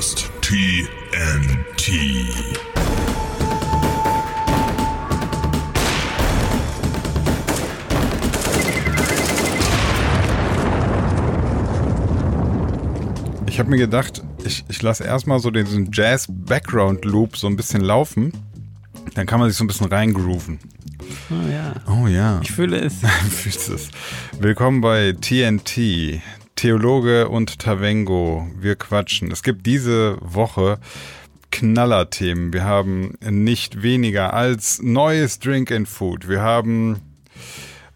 hörst TNT. Ich habe mir gedacht, ich, ich lasse erstmal so diesen Jazz-Background-Loop so ein bisschen laufen. Dann kann man sich so ein bisschen reingrooven. Oh ja. Oh ja. Ich fühle es. Fühlst es. Willkommen bei TNT. Theologe und Tavengo. Wir quatschen. Es gibt diese Woche Knallerthemen. Wir haben nicht weniger als neues Drink and Food. Wir haben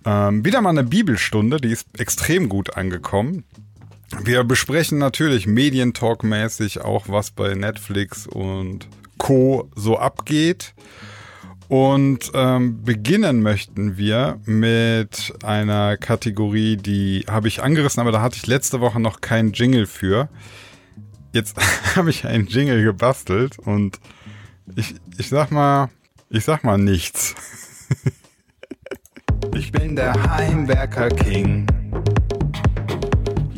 ähm, wieder mal eine Bibelstunde, die ist extrem gut angekommen. Wir besprechen natürlich Medientalk-mäßig auch, was bei Netflix und Co. so abgeht. Und ähm, beginnen möchten wir mit einer Kategorie, die habe ich angerissen, aber da hatte ich letzte Woche noch keinen Jingle für. Jetzt habe ich einen Jingle gebastelt und ich, ich sag mal, ich sag mal nichts. ich bin der Heimwerker King.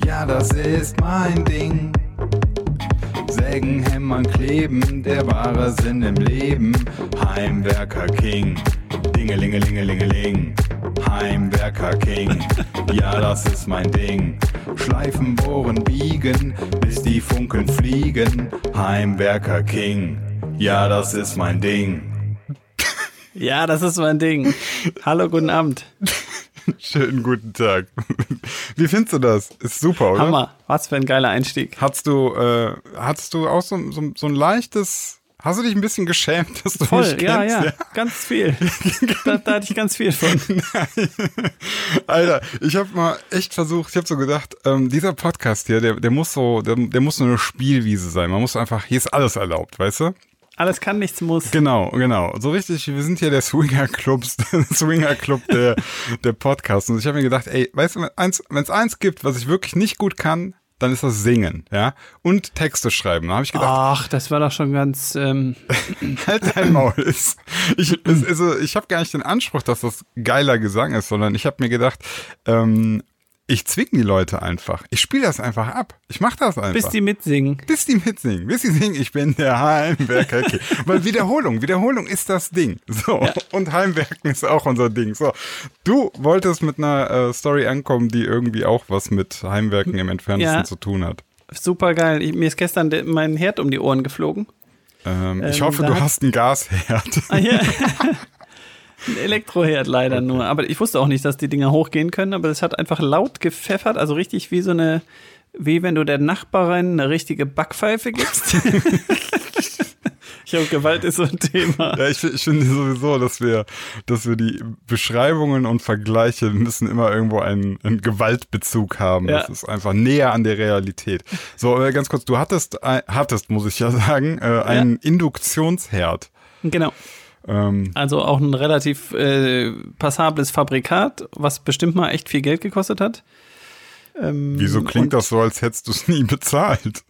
Ja, das ist mein Ding. Sägen, hämmern, kleben, der wahre Sinn im Leben. Heimwerker King. Dingelingelingelingeling. Heimwerker King. Ja, das ist mein Ding. Schleifen, bohren, biegen, bis die Funkeln fliegen. Heimwerker King. Ja, das ist mein Ding. Ja, das ist mein Ding. Hallo, guten Abend. Schönen guten Tag. Wie findest du das? Ist super, oder? Hammer. Was für ein geiler Einstieg. Hattest du, äh, hattest du auch so, so, so ein leichtes, hast du dich ein bisschen geschämt, dass du Voll, mich ja, kennst? ja, ganz viel. da, da hatte ich ganz viel von. Alter, ich habe mal echt versucht, ich habe so gedacht, ähm, dieser Podcast hier, der, der muss so, der, der muss so eine Spielwiese sein. Man muss einfach, hier ist alles erlaubt, weißt du? Alles kann, nichts muss. Genau, genau. So richtig, wir sind hier der Swinger Clubs, Swinger Club der, der Podcasts. Und ich habe mir gedacht, ey, weißt du, wenn eins, es eins gibt, was ich wirklich nicht gut kann, dann ist das Singen, ja, und Texte schreiben. Da habe ich gedacht, Ach, das war doch schon ganz. Ähm, halt dein Maul. Ich, ich, also, ich habe gar nicht den Anspruch, dass das geiler Gesang ist, sondern ich habe mir gedacht, ähm, ich zwing die Leute einfach. Ich spiele das einfach ab. Ich mache das einfach. bis die mitsingen. bis die mitsingen, bis die singen, ich bin der Heimwerker. King. Weil Wiederholung, Wiederholung ist das Ding. So, und Heimwerken ist auch unser Ding. So, du wolltest mit einer äh, Story ankommen, die irgendwie auch was mit Heimwerken im entferntesten Ja. zu tun hat. Super geil. Ich, mir ist gestern mein Herd um die Ohren geflogen. Ähm, ich Ähm, hoffe, da du hast einen Gasherd. Ah, ja. Ein Elektroherd leider nur. Aber ich wusste auch nicht, dass die Dinger hochgehen können, aber es hat einfach laut gepfeffert, also richtig wie so eine, wie wenn du der Nachbarin eine richtige Backpfeife gibst. ich glaube, Gewalt ist so ein Thema. Ja, ich, ich finde sowieso, dass wir, dass wir die Beschreibungen und Vergleiche müssen immer irgendwo einen, einen Gewaltbezug haben. Ja. Das ist einfach näher an der Realität. So, äh, ganz kurz, du hattest, ein- hattest, muss ich ja sagen, äh, einen Induktionsherd. Genau. Ähm, Also auch ein relativ äh, passables Fabrikat, was bestimmt mal echt viel Geld gekostet hat. Ähm, wieso klingt das so, als hättest du es nie bezahlt?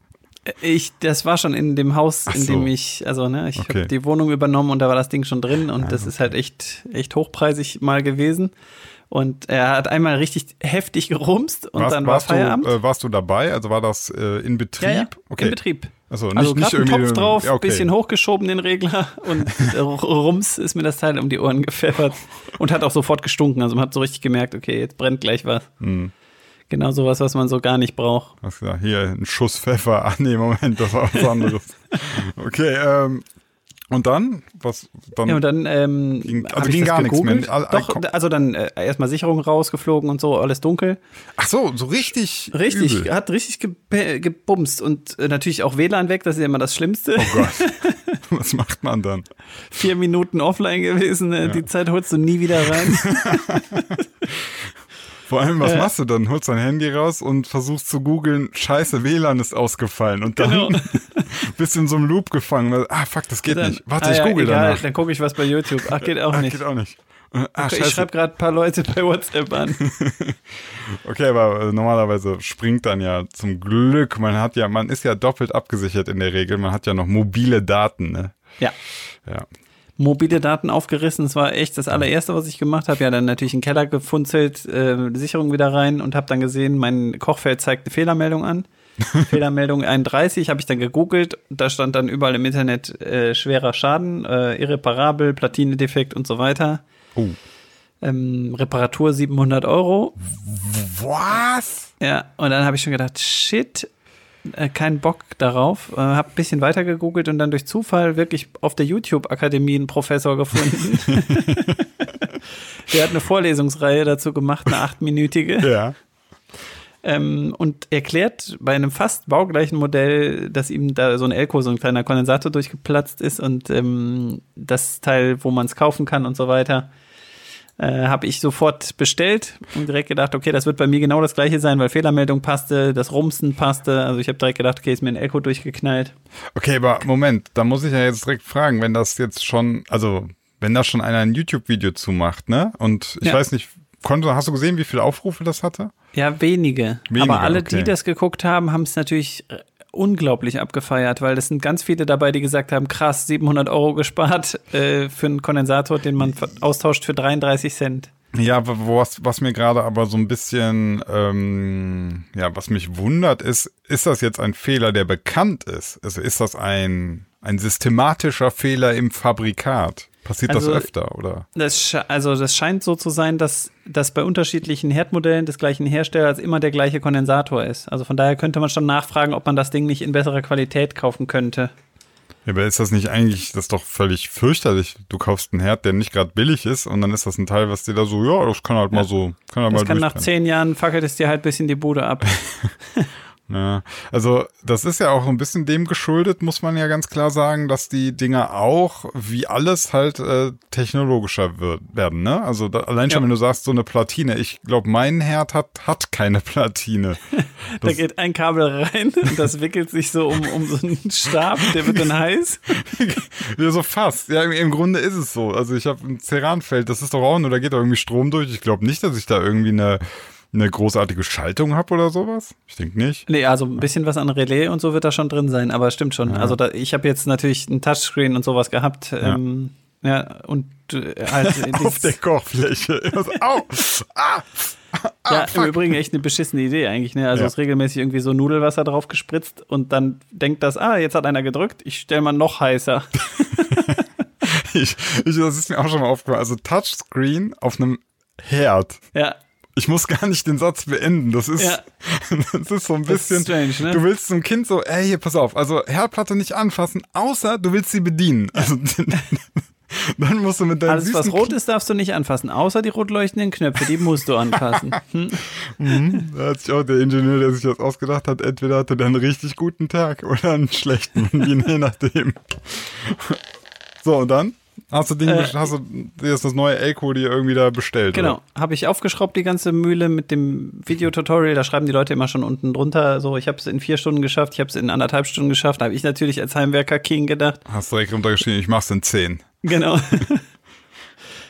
Ich, das war schon in dem Haus, Ach in so. dem ich, also ne, ich Okay. habe die Wohnung übernommen und da war das Ding schon drin und das ist halt echt, echt hochpreisig mal gewesen. Und er hat einmal richtig heftig gerumst und warst, dann war warst, du, Feierabend. äh, warst du dabei? Also war das äh, in Betrieb? ja, ja, okay. in Betrieb. Also nicht, Also nicht irgendwie. Topf drauf, ja, okay. bisschen hochgeschoben den Regler und rums ist mir das Teil um die Ohren gepfeffert und hat auch sofort gestunken. Also man hat so richtig gemerkt, okay, jetzt brennt gleich was. Hm. Genau sowas, was man so gar nicht braucht. Hast gesagt, hier ein Schuss Pfeffer. Ah, nee, Moment, das war was anderes. okay, ähm, und dann? Was? Dann, Ja, und dann ähm, Ging- also ging gar nichts mehr. Doch, also dann äh, erstmal Sicherung rausgeflogen und so, alles dunkel. ach so, so richtig. Richtig, Übel. hat richtig ge gebumst und äh, natürlich auch WLAN weg, das ist ja immer das Schlimmste. Oh Gott. Was macht man dann? Vier Minuten offline gewesen, äh, die Zeit holst du nie wieder rein. Vor allem, was Ja. machst du dann? Holst dein Handy raus und versuchst zu googeln, scheiße, WLAN ist ausgefallen. Und dann Genau. bist du in so einem Loop gefangen. weil, Ah, fuck, das geht Dann- nicht. Warte, ah, ich ja, google egal, danach. Dann gucke ich was bei YouTube. Ach, geht auch Ah, nicht. geht auch nicht. Ah, Okay, ich schreibe gerade ein paar Leute bei WhatsApp an. Okay, aber äh, normalerweise springt dann ja zum Glück, man hat ja, man ist ja doppelt abgesichert in der Regel, man hat ja noch mobile Daten, ne? Ja. Ja. Mobile Daten aufgerissen, das war echt das allererste, was ich gemacht habe. Ja, dann natürlich einen Keller gefunzelt, äh, Sicherung wieder rein und habe dann gesehen, mein Kochfeld zeigt eine Fehlermeldung an. Fehlermeldung 31 habe ich dann gegoogelt. Da stand dann überall im Internet äh, schwerer Schaden, äh, irreparabel, Platinedefekt und so weiter. Oh. Ähm, Reparatur 700 Euro. Was? Ja, und dann habe ich schon gedacht, shit, äh, kein Bock darauf. Äh, habe ein bisschen weiter gegoogelt und dann durch Zufall wirklich auf der YouTube-Akademie einen Professor gefunden. der hat eine Vorlesungsreihe dazu gemacht, eine achtminütige. Ja. Ähm, und erklärt bei einem fast baugleichen Modell, dass ihm da so ein Elko, so ein kleiner Kondensator durchgeplatzt ist und ähm, das Teil, wo man es kaufen kann und so weiter, äh, habe ich sofort bestellt und direkt gedacht, okay, das wird bei mir genau das gleiche sein, weil Fehlermeldung passte, das Rumsen passte. Also ich habe direkt gedacht, okay, ist mir ein Elko durchgeknallt. Okay, aber Moment, da muss ich ja jetzt direkt fragen, wenn das jetzt schon, also wenn da schon einer ein YouTube-Video zumacht, ne? Und ich Ja. weiß nicht, konnte, hast du gesehen, wie viele Aufrufe das hatte? Ja, wenige. Wenige, Aber alle, okay. die das geguckt haben, haben es natürlich unglaublich abgefeiert, weil das sind ganz viele dabei, die gesagt haben, krass, 700 Euro gespart äh, für einen Kondensator, den man austauscht für 33 Cent. Ja, was, was mir gerade aber so ein bisschen, ähm, ja, was mich wundert, ist, ist das jetzt ein Fehler, der bekannt ist? Also ist das ein, ein systematischer Fehler im Fabrikat? Passiert Also- das öfter, oder? Das also das scheint so zu sein, dass das bei unterschiedlichen Herdmodellen des gleichen Herstellers immer der gleiche Kondensator ist. Also von daher könnte man schon nachfragen, ob man das Ding nicht in besserer Qualität kaufen könnte. Ja, aber ist das nicht eigentlich, das ist doch völlig fürchterlich. Du kaufst einen Herd, der nicht gerade billig ist und dann ist das ein Teil, was dir da so, ja, das kann halt mal so, kann halt Das mal kann nach zehn Jahren fackelt es dir halt bis in die Bude ab. Ja, also das ist ja auch ein bisschen dem geschuldet, muss man ja ganz klar sagen, dass die Dinger auch, wie alles, halt äh, technologischer wird, werden. Ne? Also da, allein schon, Ja. wenn du sagst, so eine Platine, ich glaube, mein Herd hat, hat keine Platine. Da geht ein Kabel rein und das wickelt sich so um, um so einen Stab, der wird dann heiß. ja, so fast. Ja, im, im Grunde ist es so. Also ich habe ein Ceranfeld, das ist doch auch nur, da geht doch irgendwie Strom durch. Ich glaube nicht, dass ich da irgendwie eine, eine großartige Schaltung habe oder sowas. Ich denke nicht. Nee, also ein bisschen was an Relais und so wird da schon drin sein, aber stimmt schon. Also da, ich habe jetzt natürlich ein Touchscreen und sowas gehabt. Ja, ähm, ja und äh, halt Auf der Kochfläche. Au! Ah! ja, im Übrigen echt eine beschissene Idee eigentlich. Ne? Also Ja. es ist regelmäßig irgendwie so Nudelwasser drauf gespritzt und dann denkt das, ah, jetzt hat einer gedrückt, ich stelle mal noch heißer. Ich, ich, das ist mir auch schon mal aufgefallen. Also Touchscreen auf einem Herd. Ja, Ich muss gar nicht den Satz beenden. Das ist, Ja. das ist so ein bisschen. strange, ne? Du willst zum Kind so, ey, hier, pass auf. Also Herdplatte nicht anfassen, außer du willst sie bedienen. Also dann musst du mit deinem alles was rot ist, darfst du nicht anfassen, außer die rot leuchtenden Knöpfe, die musst du anfassen. Hm? Kind, da hat sich auch der Ingenieur, der sich das ausgedacht hat, entweder hatte der einen richtig guten Tag oder einen schlechten, je nachdem. So, und dann? Hast du, Ding, Äh, hast du das neue Elko dir irgendwie da bestellt? Genau, habe ich aufgeschraubt die ganze Mühle mit dem Videotutorial. Da schreiben die Leute immer schon unten drunter, so ich habe es in vier Stunden geschafft, ich habe es in anderthalb Stunden geschafft. Da habe ich natürlich als Heimwerker King gedacht. Hast direkt runtergeschrieben, ich mach's in 10. Genau.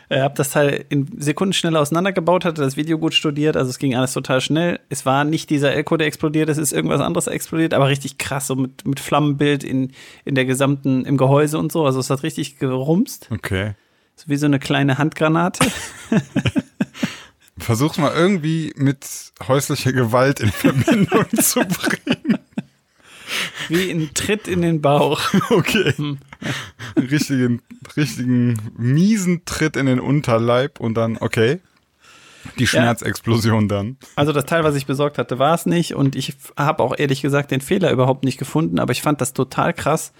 Ich habe das Teil in Sekunden schnell auseinandergebaut, hatte das Video gut studiert, also es ging alles total schnell. Es war nicht dieser Elko, der explodiert, es ist irgendwas anderes explodiert, aber richtig krass, so mit, mit Flammenbild in, in der gesamten, im Gehäuse und so. Also es hat richtig gerumst, Okay. so wie so eine kleine Handgranate. Versuch's mal irgendwie mit häuslicher Gewalt in Verbindung zu bringen. Wie ein Tritt in den Bauch. Okay. Hm. Richtigen, richtigen miesen Tritt in den Unterleib und dann, okay. Die Schmerzexplosion dann. Also das Teil, was ich besorgt hatte, war es nicht und ich habe auch ehrlich gesagt den Fehler überhaupt nicht gefunden, aber ich fand das total krass,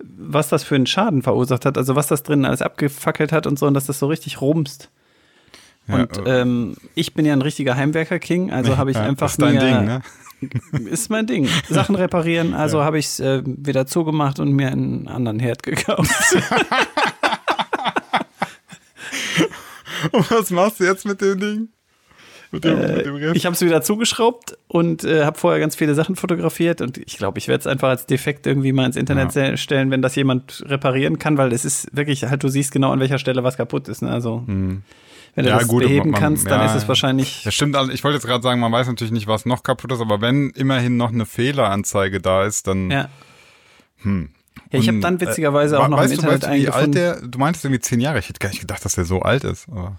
was das für einen Schaden verursacht hat, also was das drin alles abgefackelt hat und so und dass das so richtig rumst. Ja, Und äh, ähm, ich bin ja ein richtiger Heimwerker-King, also habe ich ja, einfach das ist dein mir, Ding, ne? ist mein Ding, Sachen reparieren, also habe ich es äh, wieder zugemacht und mir einen anderen Herd gekauft. Und was machst du jetzt mit dem Ding? Mit dem, mit dem Rest? Ich habe es wieder zugeschraubt und äh, habe vorher ganz viele Sachen fotografiert und ich glaube, ich werde es einfach als Defekt irgendwie mal ins Internet se- stellen, wenn das jemand reparieren kann, weil es ist wirklich halt, du siehst genau an welcher Stelle was kaputt ist. Ne? Also wenn du Hm. Ja, das gut, beheben man- kannst, dann ja. ist es wahrscheinlich. Das stimmt, also ich wollte jetzt gerade sagen, man weiß natürlich nicht, was noch kaputt ist, aber wenn immerhin noch eine Fehleranzeige da ist, dann. Ja. Ja, ich habe dann witzigerweise auch äh, noch weißt im du, Internet weißt du, wie alt der, du meintest irgendwie zehn Jahre, ich hätte gar nicht gedacht, dass der so alt ist. Aber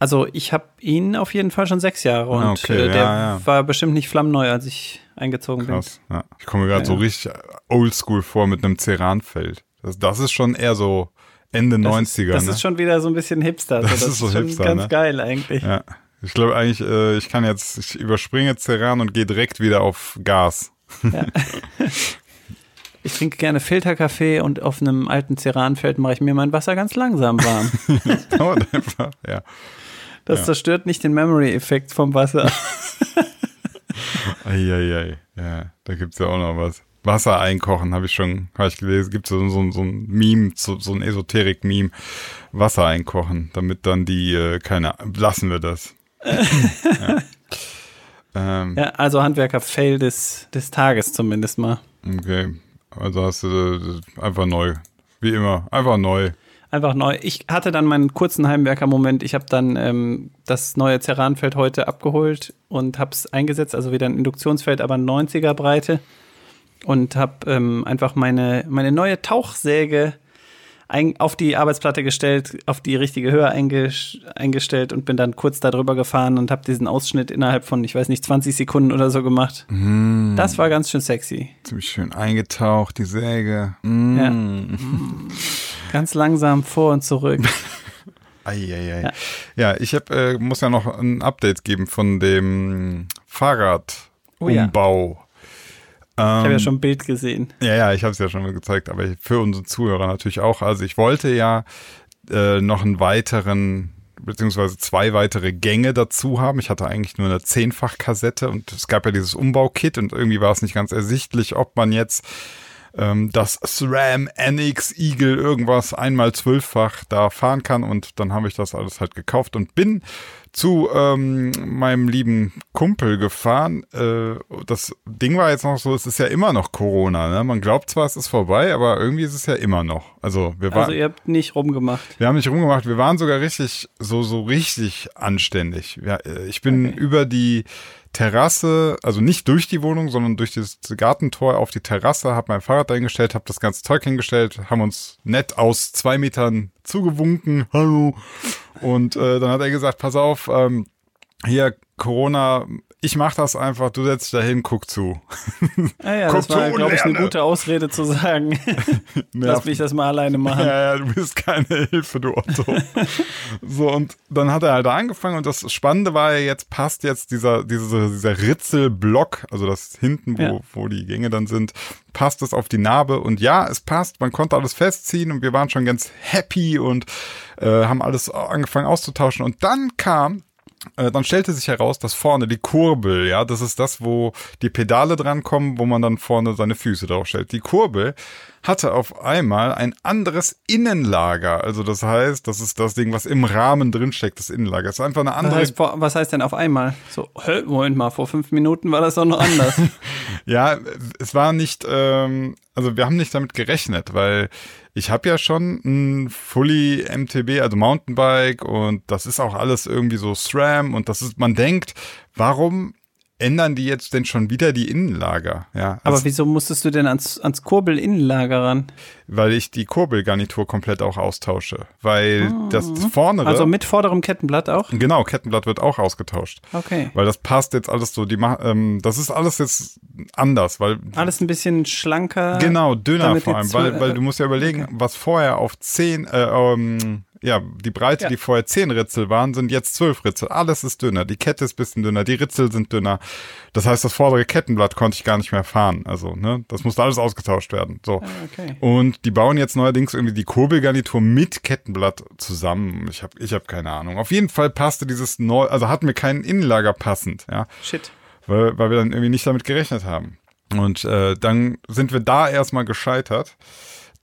Also ich habe ihn auf jeden Fall schon sechs Jahre und Ah, okay, äh, der ja, ja. war bestimmt nicht flammneu, als ich eingezogen Krass. Ja. Ich komme mir gerade so richtig oldschool vor mit einem Ceranfeld. Das, das ist schon eher so Ende. Das, 90er. ist, das ne? ist schon wieder so ein bisschen Hipster. Das so, ist so schon Hipster, ganz ne? geil eigentlich. ja. Ich glaube eigentlich, äh, ich kann jetzt, ich überspringe Ceran und gehe direkt wieder auf Gas. Ich trinke gerne Filterkaffee und auf einem alten Ceranfeld mache ich mir mein Wasser ganz langsam warm. Dauert einfach, ja. Das Ja. zerstört nicht den Memory-Effekt vom Wasser. Eieiei. Ja, da gibt's ja auch noch was. Wasser einkochen, habe ich schon, habe ich gelesen. Gibt so, so, so ein Meme, so, so ein Esoterik-Meme. Wasser einkochen, damit dann die, äh, keine, lassen wir das. ja. Ähm, Ja, also Handwerker-Fail des, des Tages zumindest mal. Okay, also hast du äh, einfach neu. Wie immer, einfach neu. Einfach neu. Ich hatte dann meinen kurzen Heimwerker-Moment. Ich habe dann ähm, das neue Ceranfeld heute abgeholt und habe es eingesetzt, also wieder ein Induktionsfeld, aber 90er Breite. Und habe ähm, einfach meine, meine neue Tauchsäge ein, auf die Arbeitsplatte gestellt, auf die richtige Höhe einges eingestellt und bin dann kurz darüber gefahren und habe diesen Ausschnitt innerhalb von, ich weiß nicht, 20 Sekunden oder so gemacht. Das war ganz schön sexy. Ziemlich schön eingetaucht, die Säge. Mm. Ja. Ganz langsam vor und zurück. Eieiei. Ja. Ja. ich hab, äh, muss ja noch ein Update geben von dem Fahrradumbau. Oh ja. Ich habe Ähm, ja schon ein Bild gesehen. Ja, ja, ich habe es ja schon mal gezeigt, aber für unsere Zuhörer natürlich auch. Also ich wollte ja äh, noch einen weiteren, beziehungsweise zwei weitere Gänge dazu haben. Ich hatte eigentlich nur eine Zehnfach-Kassette und es gab ja dieses Umbaukit und irgendwie war es nicht ganz ersichtlich, ob man jetzt ähm, das SRAM NX Eagle irgendwas einmal zwölffach da fahren kann und dann habe ich das alles halt gekauft und bin zu ähm, meinem lieben Kumpel gefahren. Äh, das Ding war jetzt noch so, es ist ja immer noch Corona. Ne? Man glaubt zwar, es ist vorbei, aber irgendwie ist es ja immer noch. Also wir waren, Also ihr habt nicht rumgemacht. wir haben nicht rumgemacht, wir waren sogar richtig, so, so richtig anständig. Ja, äh, ich bin Okay. über die Terrasse, also nicht durch die Wohnung, sondern durch das Gartentor auf die Terrasse, habe mein Fahrrad eingestellt, habe das ganze Zeug hingestellt, haben uns nett aus zwei Metern zugewunken, hallo. Und äh, dann hat er gesagt, pass auf, ähm, hier Corona, ich mach das einfach, du setzt dich dahin, guck zu. Ah ja, Guck das war, glaube ich, eine gute Ausrede zu sagen, lass mich das mal alleine machen. Ja, ja, du bist keine Hilfe, du Otto. so, und dann hat er halt da angefangen und das Spannende war ja jetzt, passt jetzt dieser, dieser, dieser Ritzelblock, also das hinten, wo, Ja. wo die Gänge dann sind, passt es auf die Narbe und ja, es passt, man konnte alles festziehen und wir waren schon ganz happy und äh, haben alles angefangen auszutauschen und dann kam dann stellte sich heraus, dass vorne die Kurbel, ja, das ist das, wo die Pedale drankommen, wo man dann vorne seine Füße draufstellt. Die Kurbel hatte auf einmal ein anderes Innenlager. Also das heißt, das ist das Ding, was im Rahmen drinsteckt, das Innenlager. Das ist einfach eine Was andere. heißt, vor- was heißt denn auf einmal? So, hä, Moment mal, vor fünf Minuten war das doch noch anders. Ja, es war nicht, ähm, also wir haben nicht damit gerechnet, weil ich habe ja schon ein Fully MTB, also Mountainbike und das ist auch alles irgendwie so SRAM und das ist, man denkt, warum ändern die jetzt denn schon wieder die Innenlager? Ja, Aber wieso musstest du denn ans, ans Kurbel-Innenlager ran? weil ich die Kurbelgarnitur komplett auch austausche, weil das vornere, Also mit vorderem Kettenblatt auch? genau, Kettenblatt wird auch ausgetauscht. Okay. Weil das passt jetzt alles so, die ähm, das ist alles jetzt anders, weil Alles ein bisschen schlanker. Genau, dünner vor allem, weil, weil du musst ja überlegen, was vorher auf 10, äh, ähm, ja, die Breite, Ja. die vorher 10 Ritzel waren, sind jetzt 12 Ritzel. Alles ist dünner, die Kette ist bisschen dünner, die Ritzel sind dünner. Das heißt, das vordere Kettenblatt konnte ich gar nicht mehr fahren. Also, ne, das musste alles ausgetauscht werden. So. Okay. Und die bauen jetzt neuerdings irgendwie die Kurbelgarnitur mit Kettenblatt zusammen. Ich habe ich hab keine Ahnung. Auf jeden Fall passte dieses neu, also hatten wir kein Innenlager passend, ja Shit. weil, weil wir dann irgendwie nicht damit gerechnet haben. Und äh, dann sind wir da erstmal gescheitert.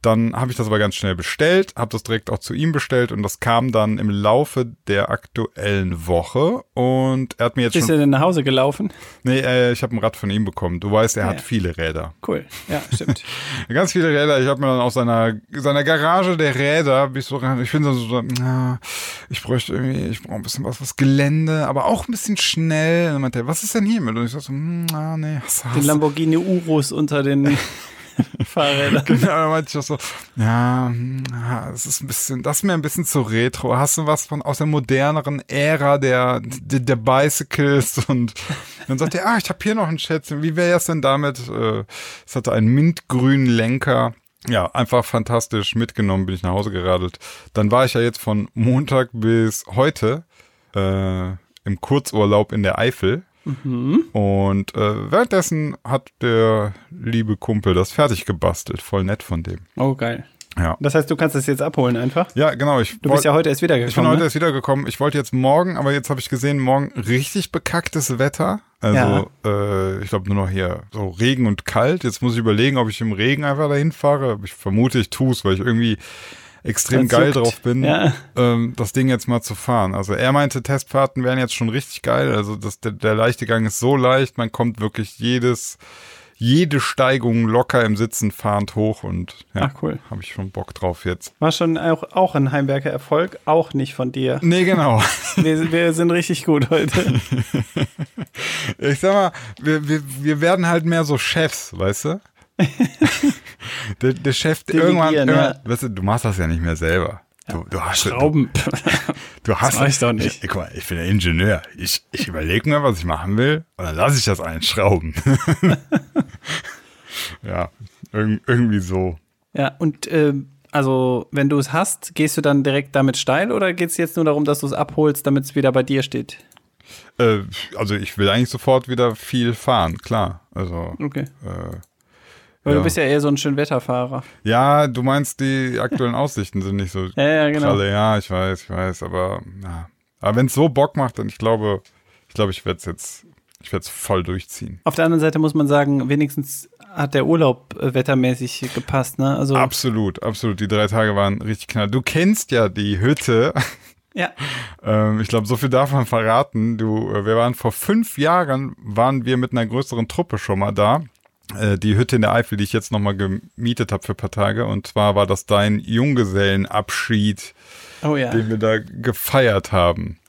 Dann habe ich das aber ganz schnell bestellt, habe das direkt auch zu ihm bestellt und das kam dann im Laufe der aktuellen Woche und er hat mir jetzt Bist schon, du denn nach Hause gelaufen? nee, äh, ich habe ein Rad von ihm bekommen. Du weißt, er Ah, hat ja. viele Räder. Cool. Ja, stimmt. Ganz viele Räder. Ich habe mir dann aus seiner, seiner Garage der Räder, bis so ich finde so, so na, ich bräuchte irgendwie, ich brauche ein bisschen was, was Gelände, aber auch ein bisschen schnell. Und dann meinte er, was ist denn hiermit? Und ich so, hm, ah, nee, hast, Den hast, Lamborghini Urus unter den Fahrräder. Genau, da meinte ich auch so, ja, hm, es ist ein bisschen, das ist mir ein bisschen zu retro. Hast du was von aus der moderneren Ära der, der, der Bicycles? Und dann sagt er, ah, ich habe hier noch ein Schätzchen. Wie wäre es denn damit? Äh, Es hatte einen mintgrünen Lenker. Ja, einfach fantastisch mitgenommen, bin ich nach Hause geradelt. Dann war ich ja jetzt von Montag bis heute äh, im Kurzurlaub in der Eifel. Und äh, währenddessen hat der liebe Kumpel das fertig gebastelt. Voll nett von dem. Oh, geil. Ja. Das heißt, du kannst es jetzt abholen einfach? Ja, genau. Ich Du bist ja heute erst wiedergekommen. ich bin heute ne? erst wiedergekommen. Ich wollte jetzt morgen, aber jetzt habe ich gesehen, morgen richtig bekacktes Wetter. Also äh, ich glaube nur noch hier so Regen und kalt. Jetzt muss ich überlegen, ob ich im Regen einfach dahin fahre. Ich vermute, ich tue es, weil ich irgendwie extrem geil juckt. drauf bin, Ja. ähm, das Ding jetzt mal zu fahren. Also er meinte, Testfahrten wären jetzt schon richtig geil. Also das, der, der leichte Gang ist so leicht, man kommt wirklich jedes, jede Steigung locker im Sitzen fahrend hoch und ja, Ach, cool. habe ich schon Bock drauf jetzt. War schon auch, auch ein Heimwerker Erfolg, auch nicht von dir. Nee, genau. Wir, wir sind richtig gut heute. Ich sag mal, wir, wir, wir werden halt mehr so Chefs, weißt du? der, der Chef Delegieren, irgendwann, irgendwann ja. weißt du, du machst das ja nicht mehr selber. Du, du hast Schrauben. Du, du hast mach ich doch nicht. Ich, guck mal, ich bin der Ingenieur. Ich, ich überlege mir, was ich machen will, und dann lasse ich das einschrauben. ja, irg irgendwie so. Ja, und ähm, also, wenn du es hast, gehst du dann direkt damit steil oder geht es jetzt nur darum, dass du es abholst, damit es wieder bei dir steht? Äh, also ich will eigentlich sofort wieder viel fahren, klar. Also Okay. äh, Weil Ja. du bist ja eher so ein Schönwetterfahrer. ja, du meinst, die aktuellen Aussichten sind nicht so Ja, ja, genau. Pralle, ja, ich weiß, ich weiß, aber ja. Aber wenn es so Bock macht, dann ich glaube, ich glaube, ich werde es jetzt, ich werde es voll durchziehen. Auf der anderen Seite muss man sagen, wenigstens hat der Urlaub äh, wettermäßig gepasst, ne? Also, Absolut, absolut. Die drei Tage waren richtig knall. Du kennst ja die Hütte. ja. ähm, ich glaube, so viel darf man verraten. Du, äh, wir waren vor fünf Jahren, waren wir mit einer größeren Truppe schon mal da. Äh, die Hütte in der Eifel, die ich jetzt nochmal gemietet habe für ein paar Tage. Und zwar war das dein Junggesellenabschied. Oh ja. den wir da gefeiert haben.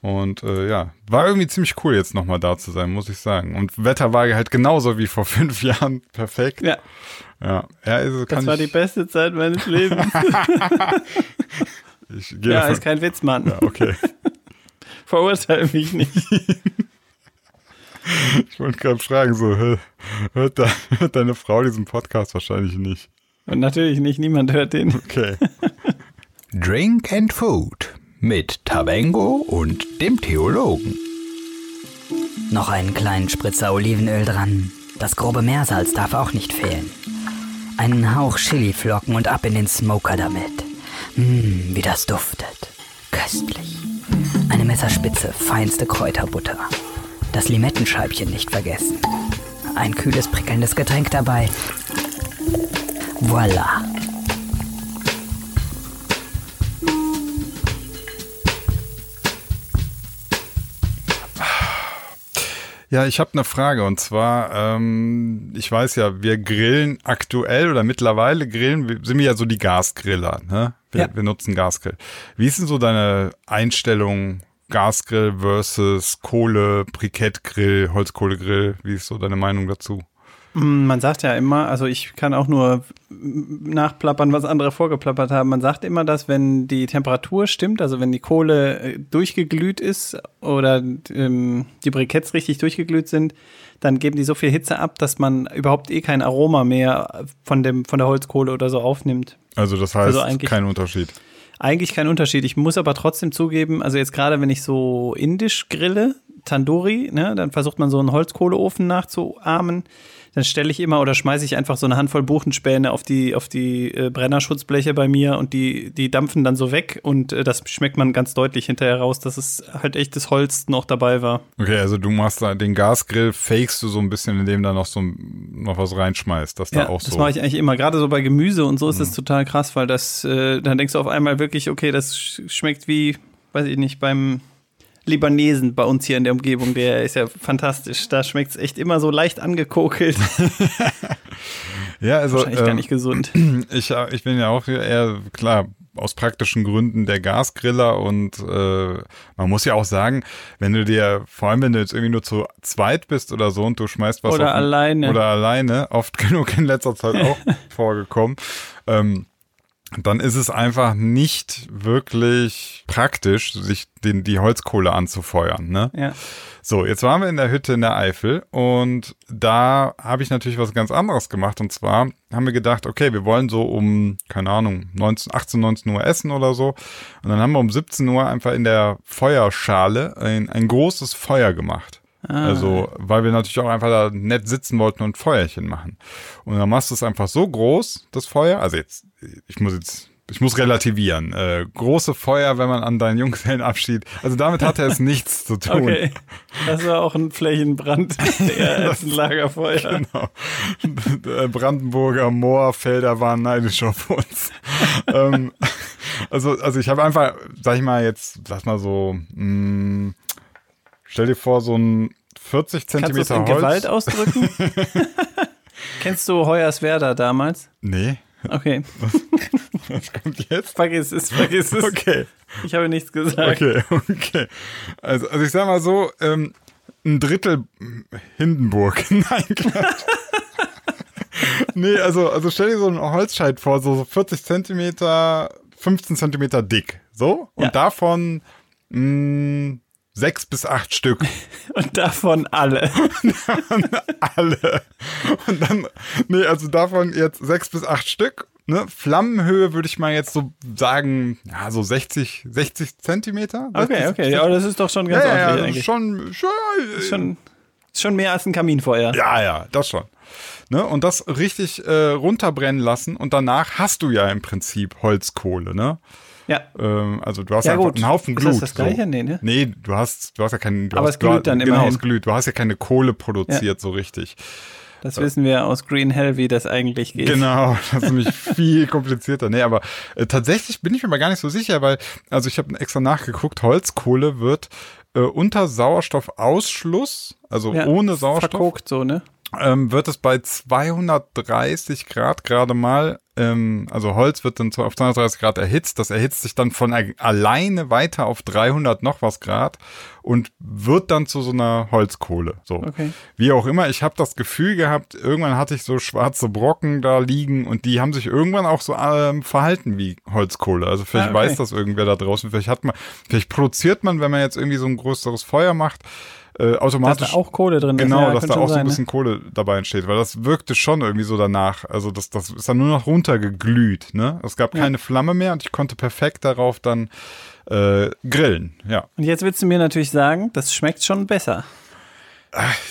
Und äh, ja, war irgendwie ziemlich cool, jetzt nochmal da zu sein, muss ich sagen. Und Wetter war halt genauso wie vor fünf Jahren perfekt. Ja, Ja, ja also das war die beste Zeit meines Lebens. ja, davon- ist kein Witz, Mann. ja, okay. Verurteile mich nicht. Ich wollte gerade fragen, so, hör- hört, da, hört deine Frau diesen Podcast wahrscheinlich nicht? Und natürlich nicht, niemand hört den. Okay. Drink and Food mit Tabengo und dem Theologen. Noch einen kleinen Spritzer Olivenöl dran. Das grobe Meersalz darf auch nicht fehlen. Einen Hauch Chiliflocken und ab in den Smoker damit. Mmm, wie das duftet. Köstlich. Eine Messerspitze feinste Kräuterbutter. Das Limettenscheibchen nicht vergessen. Ein kühles, prickelndes Getränk dabei. Voila. Ja, ich habe eine Frage und zwar, ähm, ich weiß ja, wir grillen aktuell oder mittlerweile grillen, wir, sind wir ja so die Gasgriller, ne? Wir, Ja. wir nutzen Gasgrill. Wie ist denn so deine Einstellung Gasgrill versus Kohle, Brikettgrill, Holzkohlegrill? Wie ist so deine Meinung dazu? Mm, Man sagt ja immer, also ich kann auch nur nachplappern, was andere vorgeplappert haben. Man sagt immer, dass wenn die Temperatur stimmt, also wenn die Kohle äh, durchgeglüht ist oder ähm, die Briketts richtig durchgeglüht sind, dann geben die so viel Hitze ab, dass man überhaupt eh kein Aroma mehr von, dem, von der Holzkohle oder so aufnimmt. Also das heißt, Also kein Unterschied. Eigentlich kein Unterschied. Ich muss aber trotzdem zugeben, also jetzt gerade wenn ich so indisch grille, Tandoori, ne, dann versucht man so einen Holzkohleofen nachzuahmen. Dann stelle ich immer oder schmeiße ich einfach so eine Handvoll Buchenspäne auf die, auf die äh, Brennerschutzbleche bei mir und die, die dampfen dann so weg und äh, das schmeckt man ganz deutlich hinterher raus, dass es halt echtes Holz noch dabei war. Okay, also du machst da den Gasgrill, fakest du so ein bisschen, indem da noch so noch was reinschmeißt, dass da Ja, auch das so. mache ich eigentlich immer. Gerade so bei Gemüse und so ist das total krass, weil das, äh, dann denkst du auf einmal wirklich, okay, das sch- schmeckt wie, weiß ich nicht, beim Libanesen bei uns hier in der Umgebung, der ist ja fantastisch. Da schmeckt es echt immer so leicht angekokelt. ja, also Wahrscheinlich gar ähm, nicht gesund. Ich, ich bin ja auch eher, klar, aus praktischen Gründen der Gasgriller und äh, man muss ja auch sagen, wenn du dir, vor allem wenn du jetzt irgendwie nur zu zweit bist oder so und du schmeißt was Oder auf alleine. oder alleine, oft genug in letzter Zeit auch vorgekommen, ähm, dann ist es einfach nicht wirklich praktisch, sich den, die Holzkohle anzufeuern. Ne? Ja. So, jetzt waren wir in der Hütte in der Eifel und da habe ich natürlich was ganz anderes gemacht. Und zwar haben wir gedacht, okay, wir wollen so um, keine Ahnung, 19, 18, 19 Uhr essen oder so. Und dann haben wir um 17 Uhr einfach in der Feuerschale ein, ein großes Feuer gemacht. Also, weil wir natürlich auch einfach da nett sitzen wollten und Feuerchen machen. Und dann machst du es einfach so groß, das Feuer. Also jetzt, ich muss jetzt, ich muss relativieren. Äh, große Feuer, wenn man an deinen Junggesellenabschied, also damit hatte es nichts zu tun. Okay. Das war auch ein Flächenbrand eher als ein Lagerfeuer. Genau. Der Brandenburger Moorfelder waren neidisch auf uns. ähm, also, also ich habe einfach, sag ich mal jetzt, sag mal so, mh, stell dir vor, so ein 40 Kannst du es Zentimeter in Holz. Gewalt ausdrücken? Kennst du Hoyerswerda damals? Nee, Okay. was kommt jetzt? Vergiss es, vergiss es. Okay, Ich habe nichts gesagt. okay, okay. Also, also ich sag mal so, ähm, ein Drittel Hindenburg. Nein, Quatsch. nee, also, also stell dir so einen Holzscheit vor, so so 40 Zentimeter, 15 Zentimeter dick. So? Und Ja. davon mh, sechs bis acht Stück. Und davon alle. Alle. Und dann, nee, also davon jetzt sechs bis acht Stück. Ne? Flammenhöhe würde ich mal jetzt so sagen, ja, so 60, 60 Zentimeter. Okay, 60 okay. Ja, aber das ist doch schon ganz ja, ordentlich ja, eigentlich. schon, schon, Schon, schon mehr als ein Kaminfeuer. Ja, ja, das schon. Ne? Und das richtig äh, runterbrennen lassen und danach hast du ja im Prinzip Holzkohle, ne? Ja. Ähm, also du hast Ja, einfach einen Haufen Ist Glut. das das Gleiche? So. Nee, ne? Nee, du hast, du hast ja keinen. Du Aber hast, es glüht dann Genau, immerhin. es glüht. Du hast ja keine Kohle produziert so richtig. Das wissen wir aus Green Hell, wie das eigentlich geht. Genau, das ist nämlich viel komplizierter. Nee, aber äh, tatsächlich bin ich mir mal gar nicht so sicher, weil, also ich habe extra nachgeguckt, Holzkohle wird äh, unter Sauerstoffausschluss, also Ja, ohne Sauerstoff, Verkokt so, ne? ähm, wird es bei 230 Grad gerade mal, ähm, also Holz wird dann auf 230 Grad erhitzt, das erhitzt sich dann von alleine weiter auf 300 noch was Grad und wird dann zu so einer Holzkohle. So. Okay. Wie auch immer, ich habe das Gefühl gehabt, irgendwann hatte ich so schwarze Brocken da liegen und die haben sich irgendwann auch so ähm, verhalten wie Holzkohle. Also vielleicht Ah, okay. weiß das irgendwer da draußen, vielleicht hat man, vielleicht produziert man, wenn man jetzt irgendwie so ein größeres Feuer macht, äh, Da ist automatisch da auch Kohle drin. Genau, ja, dass da auch so ein sein, ne? bisschen Kohle dabei entsteht, weil das wirkte schon irgendwie so danach. Also das, das ist dann nur noch runtergeglüht, ne? Es gab keine Flamme mehr und ich konnte perfekt darauf dann äh, grillen, ja. Und jetzt willst du mir natürlich sagen, das schmeckt schon besser.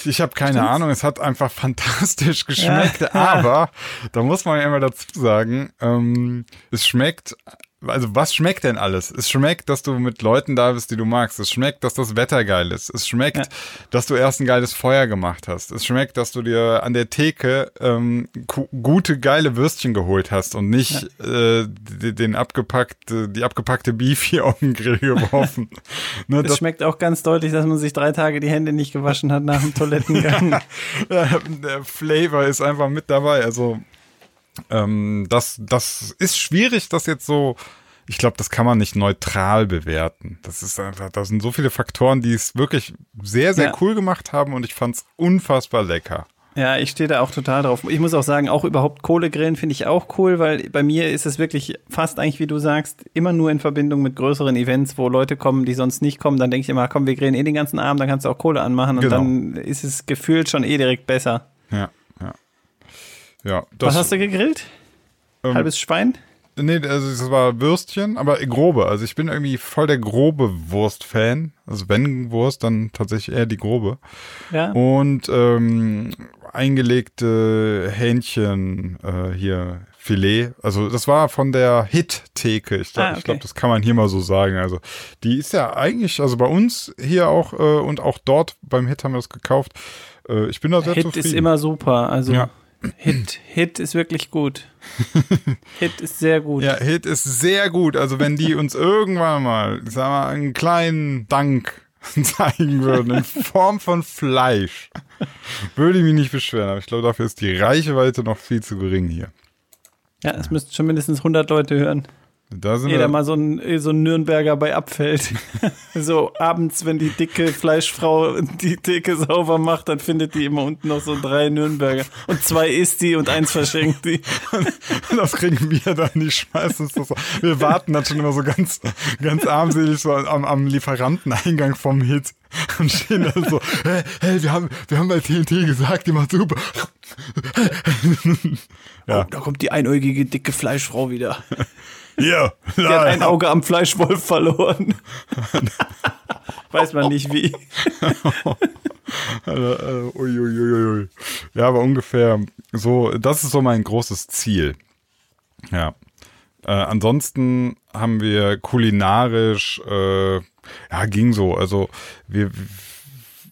Ich habe keine Ahnung, es hat einfach fantastisch geschmeckt, Ja. aber da muss man ja immer dazu sagen, ähm, es schmeckt, also was schmeckt denn alles? Es schmeckt, dass du mit Leuten da bist, die du magst. Es schmeckt, dass das Wetter geil ist. Es schmeckt, Ja. dass du erst ein geiles Feuer gemacht hast. Es schmeckt, dass du dir an der Theke ähm, gu- gute, geile Würstchen geholt hast und nicht äh, die- den abgepackte, die abgepackte Beef hier auf den Grill geworfen. ne, Es schmeckt auch ganz deutlich, dass man sich drei Tage die Hände nicht gewaschen hat nach dem Toilettengang. Ja, der Flavor ist einfach mit dabei. Also ähm, das, das ist schwierig, das jetzt so. Ich glaube, das kann man nicht neutral bewerten. Das ist einfach, da sind so viele Faktoren, die es wirklich sehr, sehr Ja. cool gemacht haben und ich fand es unfassbar lecker. Ja, ich stehe da auch total drauf. Ich muss auch sagen, auch überhaupt Kohlegrillen finde ich auch cool, weil bei mir ist es wirklich fast eigentlich, wie du sagst, immer nur in Verbindung mit größeren Events, wo Leute kommen, die sonst nicht kommen. Dann denke ich immer, komm, wir grillen eh den ganzen Abend, dann kannst du auch Kohle anmachen und Genau. dann ist es gefühlt schon eh direkt besser. Ja, ja. Was hast du gegrillt? ähm, Halbes Schwein? Nee, also es war Würstchen, aber grobe. Also ich bin irgendwie voll der grobe Wurst-Fan. Also wenn Wurst, dann tatsächlich eher die grobe. Ja. Und ähm, eingelegte Hähnchen äh, hier Filet. Also das war von der Hit-Theke. Ich glaube, Ah, okay. glaub, das kann man hier mal so sagen. Also die ist ja eigentlich, also bei uns hier auch äh, und auch dort beim Hit haben wir das gekauft. Äh, ich bin da sehr Hit zufrieden. ist immer super. Also Ja. Hit, Hit ist wirklich gut. Hit ist sehr gut. Ja, Hit ist sehr gut. Also wenn die uns irgendwann mal, ich sag mal, einen kleinen Dank zeigen würden in Form von Fleisch, würde ich mich nicht beschweren. Aber ich glaube, dafür ist die Reichweite noch viel zu gering hier. Ja, es müssten schon mindestens 100 Leute hören. Da sind Jeder mal so ein, so ein Nürnberger bei abfällt. so abends, wenn die dicke Fleischfrau die Theke sauber macht, dann findet die immer unten noch so drei Nürnberger. Und zwei isst die und eins verschenkt die. das kriegen wir dann nicht, schmeißen so. Wir warten dann schon immer so ganz, ganz armselig so am, am Lieferanteneingang vom Hit und stehen dann so, hey, hey, wir haben, wir haben bei TNT gesagt, die macht super. ja. Oh, da kommt die einäugige dicke Fleischfrau wieder. Hier, Die hat ein Auge am Fleischwolf verloren. Weiß man nicht wie. Also, äh, uiuiuiui. Ja, aber ungefähr so, das ist so mein großes Ziel. Ja. Äh, ansonsten haben wir kulinarisch, äh, ja, ging so. Also wir,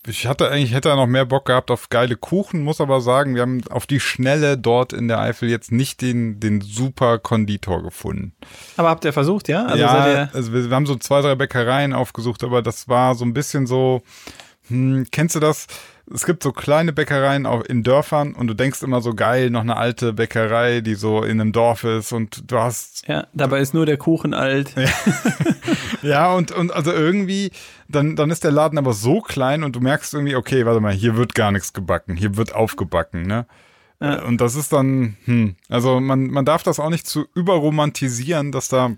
ich hatte eigentlich, hätte noch mehr Bock gehabt auf geile Kuchen, muss aber sagen, wir haben auf die Schnelle dort in der Eifel jetzt nicht den, den super Konditor gefunden. Aber habt ihr versucht, ja? Also ja, also wir, wir haben so zwei, drei Bäckereien aufgesucht, aber das war so ein bisschen so, hm, kennst du das? Es gibt so kleine Bäckereien auch in Dörfern und du denkst immer so geil, noch eine alte Bäckerei, die so in einem Dorf ist und du hast, ja, dabei ist nur der Kuchen alt. ja, und, und also irgendwie, dann, dann ist der Laden aber so klein und du merkst irgendwie, okay, warte mal, hier wird gar nichts gebacken, hier wird aufgebacken, ne? Ja. Und das ist dann, hm, also man, man darf das auch nicht zu überromantisieren, dass da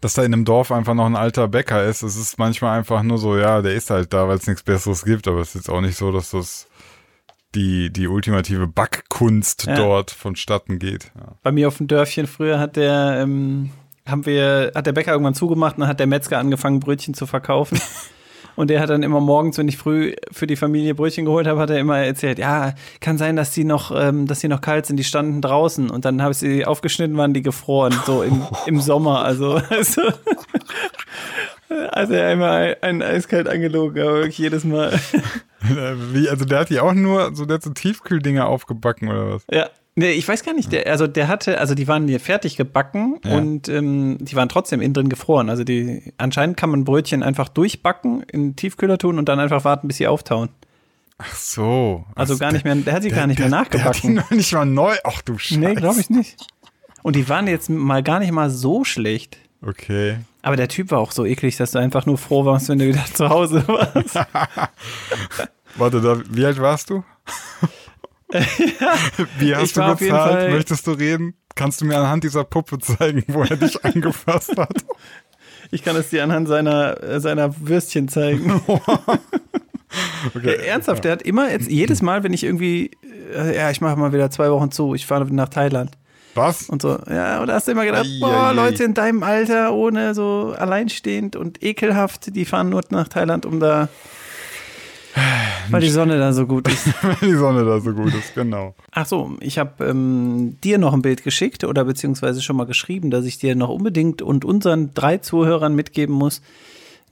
dass da in einem Dorf einfach noch ein alter Bäcker ist. Es ist manchmal einfach nur so, ja, der ist halt da, weil es nichts Besseres gibt, aber es ist jetzt auch nicht so, dass das die, die ultimative Backkunst Ja. dort vonstatten geht. Ja. Bei mir auf dem Dörfchen früher hat der, ähm, haben wir, hat der Bäcker irgendwann zugemacht und dann hat der Metzger angefangen, Brötchen zu verkaufen. Und der hat dann immer morgens, wenn ich früh für die Familie Brötchen geholt habe, hat er immer erzählt, ja, kann sein, dass die noch, ähm, dass die noch kalt sind, die standen draußen. Und dann habe ich sie aufgeschnitten, waren die gefroren, so im, im Sommer. Also, also, also einmal ein eiskalt angelogen, aber wirklich jedes Mal. Wie, also der hat die auch nur, so der hat so Tiefkühldinger aufgebacken oder was? Ja. Nee, ich weiß gar nicht, der, also der hatte, also die waren hier fertig gebacken Ja. und ähm, die waren trotzdem innen drin gefroren. Also die, anscheinend kann man Brötchen einfach durchbacken, in den Tiefkühler tun und dann einfach warten, bis sie auftauen. Ach so. Also gar nicht mehr, der hat sie gar nicht mehr Der hat die nachgebacken. noch nicht mal neu. Ach du Scheiße. Nee, glaube ich nicht. Und die waren jetzt mal gar nicht mal so schlecht. Okay. Aber der Typ war auch so eklig, dass du einfach nur froh warst, wenn du wieder zu Hause warst. Warte, da, wie alt warst du? Wie hast ich du bezahlt? Möchtest du reden? Kannst du mir anhand dieser Puppe zeigen, wo er dich angefasst hat? Ich kann es dir anhand seiner, äh, seiner Würstchen zeigen. Okay. Ja, ernsthaft, der hat immer jetzt, jedes Mal, wenn ich irgendwie, äh, ja, ich mache mal wieder zwei Wochen zu, ich fahre nach Thailand Was? und so, ja, und da hast du immer gedacht, Ei, boah, ei, ei. Leute in deinem Alter, ohne so alleinstehend und ekelhaft, die fahren nur nach Thailand, um da, weil die Sonne da so gut ist. Wenn die Sonne da so gut ist, genau. Ach so, ich habe ähm, dir noch ein Bild geschickt oder beziehungsweise schon mal geschrieben, dass ich dir noch unbedingt und unseren drei Zuhörern mitgeben muss,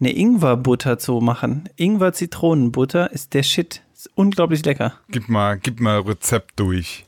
eine Ingwerbutter zu machen. Ingwer-Zitronenbutter ist der Shit. Ist unglaublich lecker. Gib mal, gib mal Rezept durch.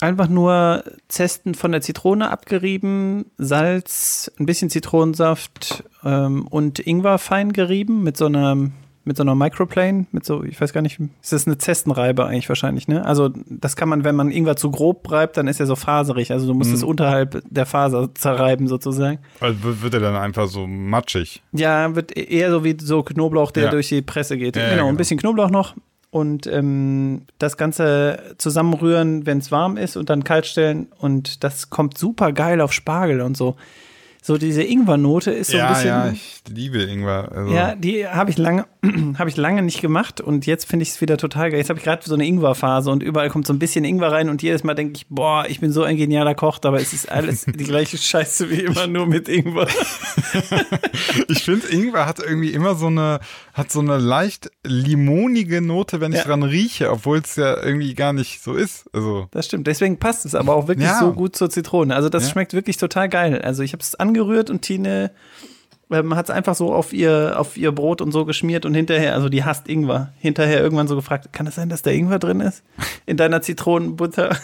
Einfach nur Zesten von der Zitrone abgerieben, Salz, ein bisschen Zitronensaft ähm, und Ingwer fein gerieben mit so einer mit so einer Microplane, mit so, ich weiß gar nicht, ist das eine Zestenreibe eigentlich wahrscheinlich, ne? Also das kann man, wenn man Ingwer zu grob reibt, dann ist er so faserig. Also du musst es unterhalb der Faser zerreiben sozusagen. Also wird- er dann einfach so matschig. Ja, wird e- eher so wie so Knoblauch, der Ja. durch die Presse geht. Ja, ja, genau, ein genau. bisschen Knoblauch noch und ähm, das Ganze zusammenrühren, wenn es warm ist und dann kalt stellen und das kommt super geil auf Spargel und so. So diese Ingwernote ist so ein ja, bisschen. ja, ich liebe Ingwer. Also, Ja, die habe ich lange, habe ich lange nicht gemacht und jetzt finde ich es wieder total geil. Jetzt habe ich gerade so eine Ingwerphase und überall kommt so ein bisschen Ingwer rein und jedes Mal denke ich, boah, ich bin so ein genialer Koch, aber es ist alles die gleiche Scheiße wie immer, nur mit Ingwer. Ich finde, Ingwer hat irgendwie immer so eine, hat so eine leicht limonige Note, wenn ich Ja. dran rieche, obwohl es ja irgendwie gar nicht so ist. Also, Das stimmt. Deswegen passt es aber auch wirklich Ja. so gut zur Zitrone. Also das Ja. schmeckt wirklich total geil. Also ich habe es angerührt und Tine ähm, hat es einfach so auf ihr, auf ihr Brot und so geschmiert und hinterher, also die hasst Ingwer, hinterher irgendwann so gefragt, kann es sein, dass da Ingwer drin ist? In deiner Zitronenbutter?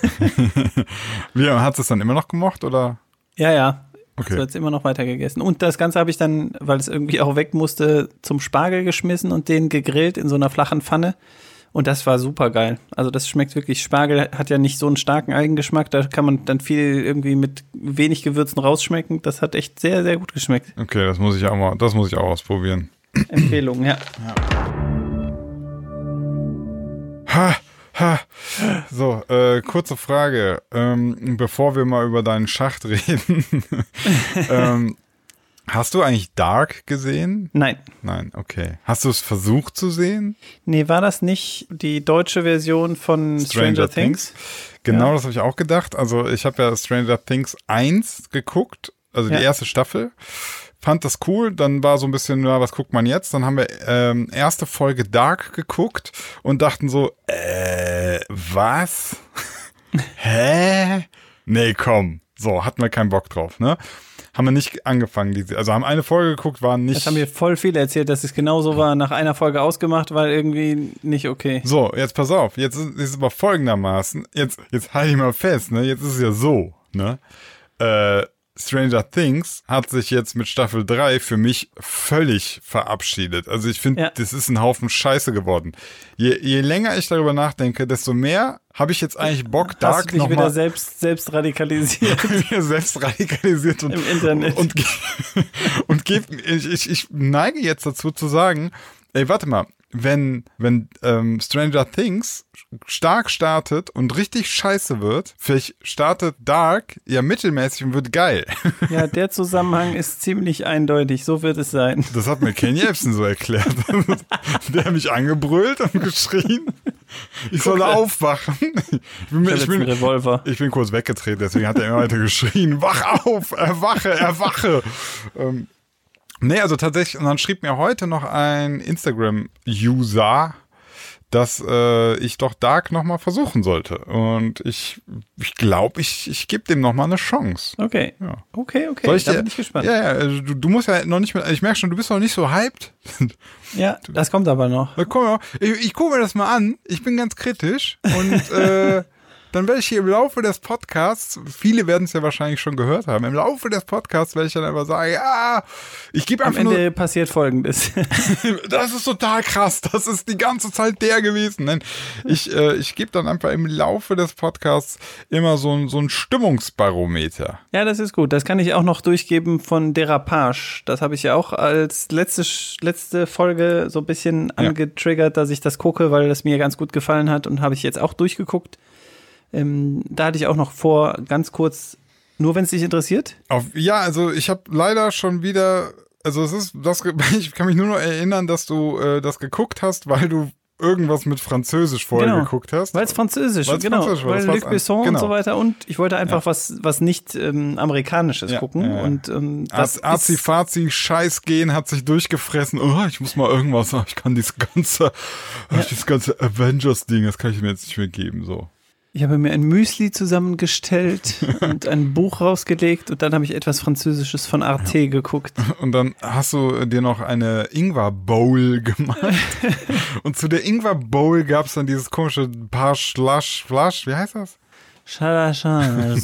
wie, hat es dann immer noch gemocht oder? ja, ja. Okay. So jetzt immer noch weiter gegessen. Und das Ganze habe ich dann, weil es irgendwie auch weg musste, zum Spargel geschmissen und den gegrillt in so einer flachen Pfanne. Und das war super geil. Also das schmeckt wirklich. Spargel hat ja nicht so einen starken Eigengeschmack. Da kann man dann viel irgendwie mit wenig Gewürzen rausschmecken. Das hat echt sehr, sehr gut geschmeckt. Okay, das muss ich auch mal, das muss ich auch ausprobieren. Empfehlung, ja. Ha, ha. So, äh, kurze Frage, ähm, bevor wir mal über deinen Schacht reden. ähm, hast du eigentlich Dark gesehen? Nein. Nein, okay. Hast du es versucht zu sehen? Nee, war das nicht die deutsche Version von Stranger, Things? Genau, Ja. das habe ich auch gedacht. Also ich habe ja Stranger Things 1 geguckt, also Ja. die erste Staffel. Fand das cool, dann war so ein bisschen, ja, was guckt man jetzt? Dann haben wir ähm, erste Folge Dark geguckt und dachten so, äh, was? Hä? Nee, komm. So, hatten wir keinen Bock drauf, ne? Haben wir nicht angefangen, diese, also haben eine Folge geguckt, waren nicht. Das haben mir voll viele erzählt, dass es genauso war. Nach einer Folge ausgemacht, weil irgendwie nicht okay. So, jetzt pass auf, jetzt ist ist es aber folgendermaßen, jetzt, jetzt halte ich mal fest, ne, jetzt ist es ja so, ne, äh, Stranger Things hat sich jetzt mit Staffel 3 für mich völlig verabschiedet. Also ich finde, Ja. das ist ein Haufen Scheiße geworden. Je, je länger ich darüber nachdenke, desto mehr habe ich jetzt eigentlich Bock, Hast Dark dich wieder nochmal selbst, selbst radikalisiert selbst radikalisiert und, im Internet? und, und geb, ich, ich, ich neige jetzt dazu zu sagen, ey, warte mal, wenn, wenn ähm, Stranger Things stark startet und richtig scheiße wird, vielleicht startet Dark ja mittelmäßig und wird geil. ja, der Zusammenhang ist ziemlich eindeutig. So wird es sein. Das hat mir Ken Jebsen so erklärt. Der hat mich angebrüllt und geschrien. Ich soll aufwachen. Ich bin, Ich ich bin, Revolver. Ich bin kurz weggetreten, deswegen hat er immer weiter geschrien. Wach auf, erwache, erwache. Ähm, nee, also tatsächlich, und dann schrieb mir heute noch ein Instagram-User, dass äh, ich doch Dark nochmal versuchen sollte. Und ich ich, glaube, ich, ich gebe dem nochmal eine Chance. Okay. Ja. Okay, okay. Soll ich da bin ich gespannt. Ja, ja, also du, du musst ja noch nicht mehr, ich merke schon, du bist noch nicht so hyped. Ja, das kommt aber noch. Komm ich, ich gucke mir das mal an. Ich bin ganz kritisch und äh, dann werde ich hier im Laufe des Podcasts, viele werden es ja wahrscheinlich schon gehört haben, im Laufe des Podcasts werde ich dann einfach sagen, ja, ich gebe Am einfach nur, Ende passiert Folgendes. das ist total krass, das ist die ganze Zeit der gewesen. Nein, ich, äh, ich gebe dann einfach im Laufe des Podcasts immer so, ein- so ein Stimmungsbarometer. ja, das ist gut. Das kann ich auch noch durchgeben von Derapage. Das habe ich ja auch als letzte, letzte Folge so ein bisschen Ja. angetriggert, dass ich das gucke, weil das mir ganz gut gefallen hat und habe ich jetzt auch durchgeguckt. Ähm, da hatte ich auch noch vor, ganz kurz, nur wenn es dich interessiert. Auf, ja, also ich habe leider schon wieder, also es ist, das, ich kann mich nur noch erinnern, dass du äh, das geguckt hast, weil du irgendwas mit Französisch vorher Genau. geguckt hast. Weil es Französisch, Weil's genau. Französisch war, weil Luc Besson genau. und so weiter. Und ich wollte einfach was, was nicht ähm, Amerikanisches Ja, gucken. ja, ja. Und ähm, das Azi Fazi Scheiß gehen hat sich durchgefressen. Oh, ich muss mal irgendwas. Ich kann dieses ganze, dieses ganze Avengers Ding, das kann ich mir jetzt nicht mehr geben. So. Ich habe mir ein Müsli zusammengestellt und ein Buch rausgelegt und dann habe ich etwas Französisches von Arte geguckt. Und dann hast du dir noch eine Ingwer Bowl gemacht. Und zu der Ingwer Bowl gab es dann dieses komische Paar Schlasch, Flasch, wie heißt das? Chalachan,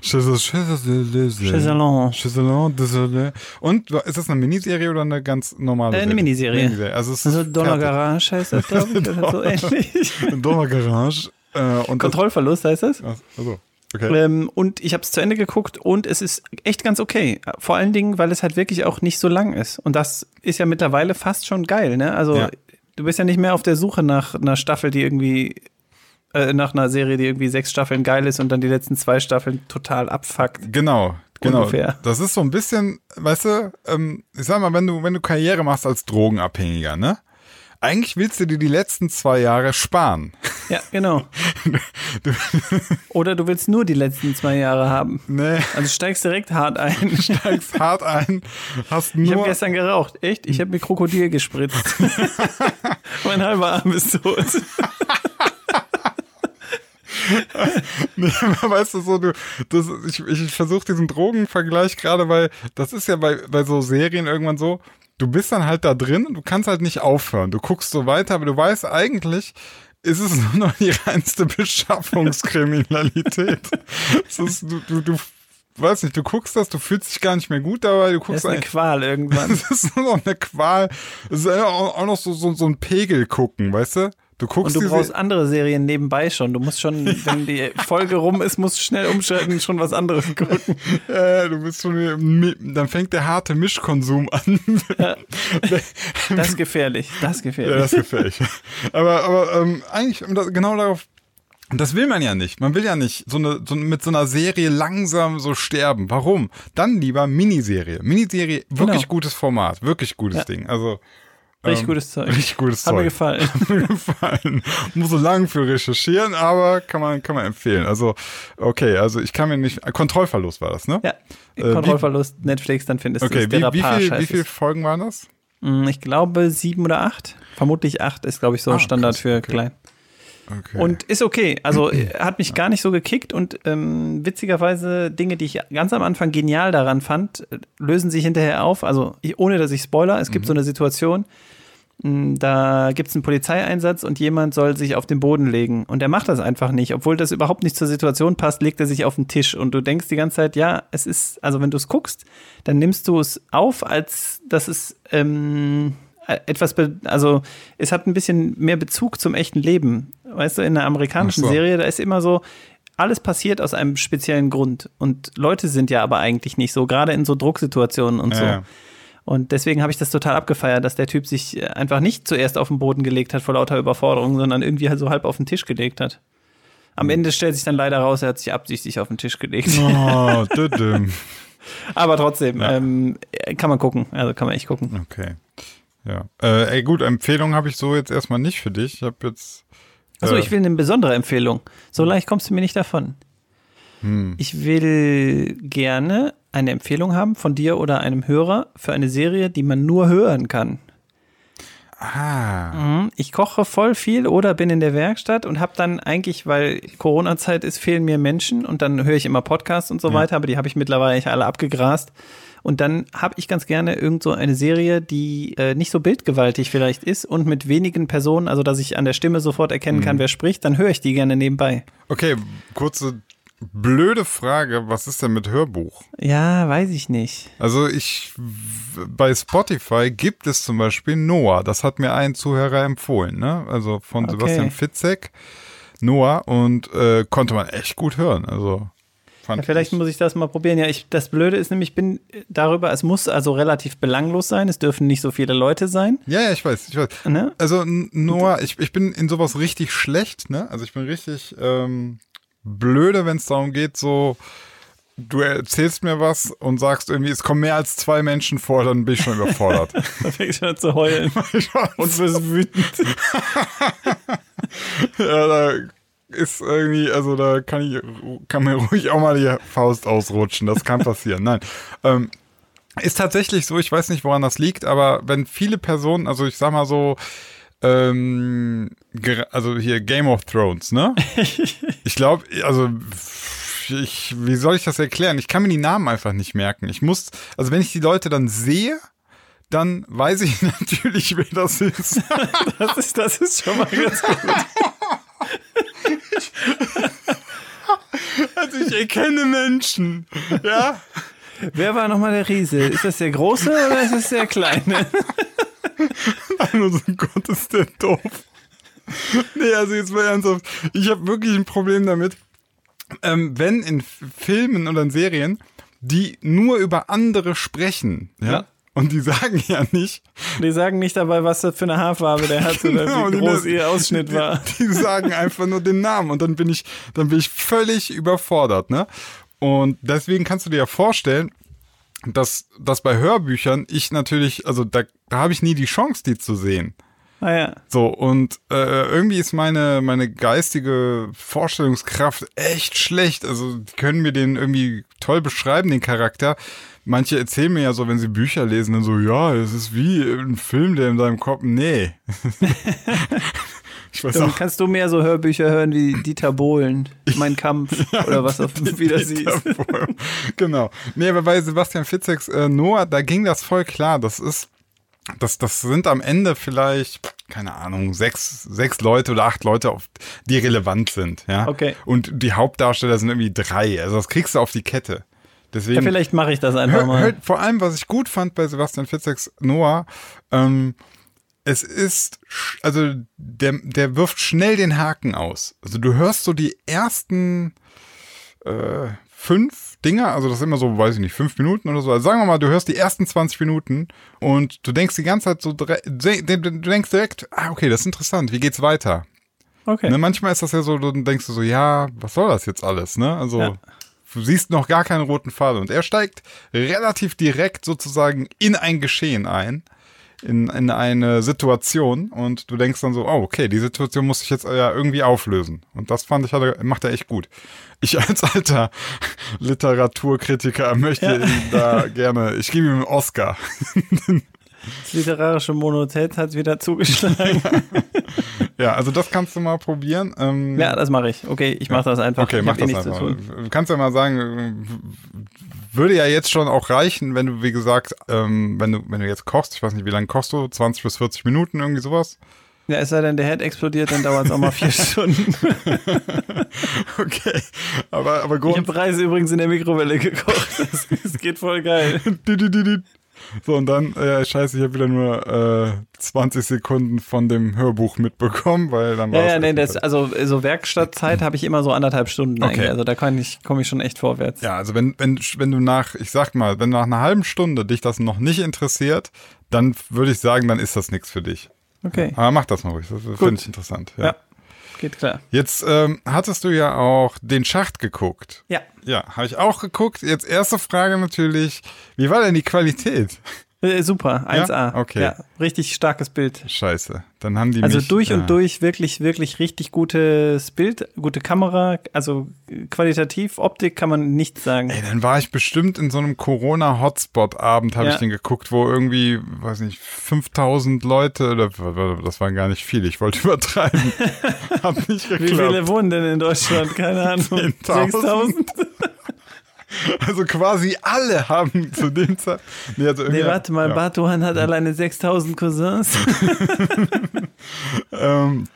Chaiselon. Chaiselon. Und ist das eine Miniserie oder eine ganz normale? Äh, eine Serie? Miniserie. Also, es Also Donner. Garage heißt das, glaube ich, oder so ähnlich. Donner Garage. Äh, Kontrollverlust heißt das. Das, also, okay. Ähm, und ich habe es zu Ende geguckt und es ist echt ganz okay. Vor allen Dingen, weil es halt wirklich auch nicht so lang ist. Und das ist ja mittlerweile fast schon geil, ne? Also Ja. du bist ja nicht mehr auf der Suche nach einer Staffel, die irgendwie, äh, nach einer Serie, die irgendwie sechs Staffeln geil ist und dann die letzten zwei Staffeln total abfuckt. Genau, genau. Ungefähr. Das ist so ein bisschen, weißt du, ähm, ich sag mal, wenn du, wenn du Karriere machst als Drogenabhängiger, ne? Eigentlich willst du dir die letzten zwei Jahre sparen. Ja, genau. Oder du willst nur die letzten zwei Jahre haben. Nee, Also steigst direkt hart ein. steigst hart ein, hast Ich habe nur, gestern geraucht. Echt? Ich habe mir Krokodil gespritzt. mein halber Arm ist tot. nee, weißt du, so, du, das, ich, ich versuche diesen Drogenvergleich gerade, weil das ist ja bei, bei so Serien irgendwann so, du bist dann halt da drin und du kannst halt nicht aufhören. Du guckst so weiter, aber du weißt eigentlich, ist es nur noch die reinste Beschaffungskriminalität. Es ist, du, du, du, weiß nicht, du guckst das, du fühlst dich gar nicht mehr gut dabei, du Das guckst ist eine Qual irgendwann. das ist nur noch eine Qual. Das ist auch noch so, so, so ein Pegel gucken, weißt du? Du guckst Und du brauchst andere Serien nebenbei schon. Du musst schon, wenn die Folge rum ist, musst du schnell umschalten und schon was anderes gucken. Äh, du bist schon dann fängt der harte Mischkonsum an. Das ist gefährlich. Das ist ja, gefährlich. das gefällt ich. Aber, aber ähm, eigentlich genau darauf. Das will man ja nicht. Man will ja nicht so eine, so mit so einer Serie langsam so sterben. Warum? Dann lieber Miniserie. Miniserie, wirklich Genau. gutes Format, wirklich gutes Ja. Ding. Also Richtig ähm, gutes Zeug. Richtig gutes Hat mir Zeug. gefallen. Hat mir gefallen. Muss so lang für recherchieren, aber kann man, kann man empfehlen. Also, okay, also ich kann mir nicht. Kontrollverlust war das, ne? Ja. Äh, Kontrollverlust, Netflix, dann findest Okay, du es. wie, wie, viel, wie heißt viele. Folgen waren das? Mm, Ich glaube sieben oder acht. Vermutlich acht ist, glaube ich, so Ah, Standard krass, für okay. klein. Okay. Und ist okay. Also äh, hat mich gar nicht so gekickt und ähm, witzigerweise Dinge, die ich ganz am Anfang genial daran fand, äh, lösen sich hinterher auf. Also ich, ohne dass ich spoiler, es Mhm. gibt so eine Situation, mh, da gibt es einen Polizeieinsatz und jemand soll sich auf den Boden legen. Und der macht das einfach nicht. Obwohl das überhaupt nicht zur Situation passt, legt er sich auf den Tisch. Und du denkst die ganze Zeit, ja, es ist, also wenn du es guckst, dann nimmst du es auf, als dass es ähm, etwas, be also es hat ein bisschen mehr Bezug zum echten Leben. Weißt du, in einer amerikanischen so. Serie, da ist immer so, alles passiert aus einem speziellen Grund. Und Leute sind ja aber eigentlich nicht so, gerade in so Drucksituationen und so. Ja, ja. Und deswegen habe ich das total abgefeiert, dass der Typ sich äh, einfach nicht zuerst auf den Boden gelegt hat vor lauter Überforderung, sondern irgendwie halt so halb auf den Tisch gelegt hat. Am Ende stellt sich dann leider raus, er hat sich absichtlich auf den Tisch gelegt. Oh. Aber trotzdem, Ja. ähm, kann man gucken. Also kann man echt gucken. Okay. Ja. Äh, ey, gut, Empfehlung habe ich so jetzt erstmal nicht für dich. Ich habe jetzt. Achso, äh, ich will eine besondere Empfehlung. So leicht kommst du mir nicht davon. Hm. Ich will gerne eine Empfehlung haben von dir oder einem Hörer für eine Serie, die man nur hören kann. Ah. Mhm. Ich koche voll viel oder bin in der Werkstatt und habe dann eigentlich, weil Corona-Zeit ist, fehlen mir Menschen und dann höre ich immer Podcasts und so Ja. weiter, aber die habe ich mittlerweile alle abgegrast. Und dann habe ich ganz gerne irgend so eine Serie, die äh, nicht so bildgewaltig vielleicht ist und mit wenigen Personen, also dass ich an der Stimme sofort erkennen Mhm. kann, wer spricht, dann höre ich die gerne nebenbei. Okay, kurze blöde Frage. Was ist denn mit Hörbuch? Ja, weiß ich nicht. Also ich bei Spotify gibt es zum Beispiel Noah. Das hat mir ein Zuhörer empfohlen, ne? Also von Okay. Sebastian Fitzek. Noah und äh, konnte man echt gut hören. Also Ja, vielleicht ich. muss ich das mal probieren. Ja, ich, das Blöde ist nämlich, ich bin darüber, es muss also relativ belanglos sein, es dürfen nicht so viele Leute sein. Ja, ja, ich weiß, ich weiß. Ne? Also Noah, ich, ich bin in sowas richtig schlecht, ne? Also ich bin richtig ähm, blöde, wenn es darum geht, so du erzählst mir was und sagst irgendwie, es kommen mehr als zwei Menschen vor, dann bin ich schon überfordert. Da fängt schon an zu heulen. Und wirst wütend. ja, da ist irgendwie, also da kann ich, kann mir ruhig auch mal die Faust ausrutschen. Das kann passieren. Nein. Ähm, ist tatsächlich so, ich weiß nicht, woran das liegt, aber wenn viele Personen, also ich sag mal so, ähm, also hier Game of Thrones, ne? Ich glaube, also ich, wie soll ich das erklären? Ich kann mir die Namen einfach nicht merken. Ich muss, also wenn ich die Leute dann sehe, dann weiß ich natürlich, wer das ist. Das ist, das ist schon mal ganz gut. Also ich erkenne Menschen. Ja. Wer war nochmal der Riese? Ist das der Große oder ist das der Kleine? Nur so Gott ist der doof. Nee, also jetzt mal ernsthaft. Ich habe wirklich ein Problem damit, ähm, wenn in Filmen oder in Serien, die nur über andere sprechen, ja, Ja. Und die sagen ja nicht, Die sagen nicht dabei, was das für eine Haarfarbe der hat oder Genau, wie die- groß ihr Ausschnitt war. Die, die sagen einfach nur den Namen und dann bin ich, dann bin ich völlig überfordert, ne? Und deswegen kannst du dir ja vorstellen, dass, dass bei Hörbüchern ich natürlich, also da, da habe ich nie die Chance, die zu sehen. Naja. So, und äh, irgendwie ist meine, meine geistige Vorstellungskraft echt schlecht. Also, die können mir den irgendwie toll beschreiben, den Charakter. Manche erzählen mir ja so, wenn sie Bücher lesen, dann so, ja, es ist wie ein Film, der in deinem Kopf. Nee. ich weiß Dann auch. kannst du mehr so Hörbücher hören wie Dieter Bohlen, Mein Kampf oder was auf wieder siehst. genau. Nee, aber bei Sebastian Fitzeks äh, Noah, da ging das voll klar. Das ist, das, das sind am Ende vielleicht, keine Ahnung, sechs, sechs Leute oder acht Leute, auf, die relevant sind. Ja. Okay. Und die Hauptdarsteller sind irgendwie drei. Also das kriegst du auf die Kette. Deswegen. Ja, vielleicht mache ich das einfach Hör, mal. hör, vor allem, was ich gut fand bei Sebastian Fitzeks Noah, ähm, es ist, also der, der wirft schnell den Haken aus. Also du hörst so die ersten äh, fünf Dinger, also das ist immer so, weiß ich nicht, fünf Minuten oder so. Also sagen wir mal, du hörst die ersten 20 Minuten und du denkst die ganze Zeit so, du denkst direkt, ah, okay, das ist interessant, wie geht's weiter? Okay. Ne, manchmal ist das ja so, dann denkst du so, ja, was soll das jetzt alles, ne? Also, Ja. Du siehst noch gar keinen roten Faden. Und er steigt relativ direkt sozusagen in ein Geschehen ein, in, in eine Situation. Und du denkst dann so, oh, okay, die Situation muss ich jetzt ja irgendwie auflösen. Und das fand ich, hat macht er echt gut. Ich als alter Literaturkritiker möchte Ja. ihm da gerne, ich gebe ihm einen Oscar. Das literarische Monotät hat wieder zugeschlagen. ja, also das kannst du mal probieren. Ähm, ja, das mache ich. Okay, ich mache das einfach. Okay, ich mach eh das nichts einfach. kannst ja mal sagen, würde ja jetzt schon auch reichen, wenn du, wie gesagt, ähm, wenn du, wenn du jetzt kochst, ich weiß nicht, wie lange kochst du? 20 bis 40 Minuten, irgendwie sowas? Ja, es sei denn, der Head explodiert, dann dauert es auch mal vier Stunden. Okay. Aber, aber Ich Grund. habe Reise übrigens in der Mikrowelle gekocht. Das, das geht voll geil. So, und dann, äh, scheiße, ich habe wieder nur äh, 20 Sekunden von dem Hörbuch mitbekommen, weil dann war Ja, es ja, nee, echt das, also so Werkstattzeit habe ich immer so anderthalb Stunden Okay. eigentlich. Also da kann ich, komme ich schon echt vorwärts. Ja, also wenn, wenn, wenn du nach, ich sag mal, wenn nach einer halben Stunde dich das noch nicht interessiert, dann würde ich sagen, dann ist das nichts für dich. Okay, Aber mach das mal ruhig, das finde ich interessant. ja, geht klar. Jetzt ähm, hattest du ja auch den Schacht geguckt. Ja, Ja, habe ich auch geguckt. Jetzt erste Frage natürlich, wie war denn die Qualität? Äh, super, 1A. Ja? Okay. Ja, richtig starkes Bild. Scheiße, dann haben die Also mich, durch ja. und durch wirklich, wirklich richtig gutes Bild, gute Kamera, also äh, qualitativ, Optik kann man nichts sagen. Ey, dann war ich bestimmt in so einem Corona-Hotspot-Abend, habe ich den geguckt, wo irgendwie, weiß nicht, 5000 Leute, oder das waren gar nicht viele, ich wollte übertreiben. Hat nicht Wie geklappt. viele wohnen denn in Deutschland? Keine Ahnung. 10.000. 6000? Also quasi alle haben zu dem Zeit. Nee, also Nee, warte mal, ja. Batuhan hat alleine 6000 Cousins. Ähm,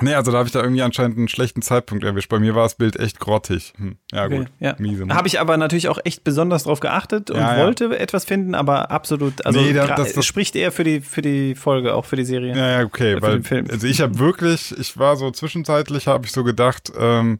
nee, also da habe ich da irgendwie anscheinend einen schlechten Zeitpunkt erwischt. Bei mir war das Bild echt grottig. Hm. Ja, Okay, gut. ja. Miese. Ne? Habe ich aber natürlich auch echt besonders drauf geachtet und Ja, ja. wollte etwas finden, aber absolut, also Nee, da- das- das- spricht eher für die, für die Folge, auch für die Serie. Ja, ja, okay, Für weil also ich habe wirklich, ich war so zwischenzeitlich, habe ich so gedacht, ähm,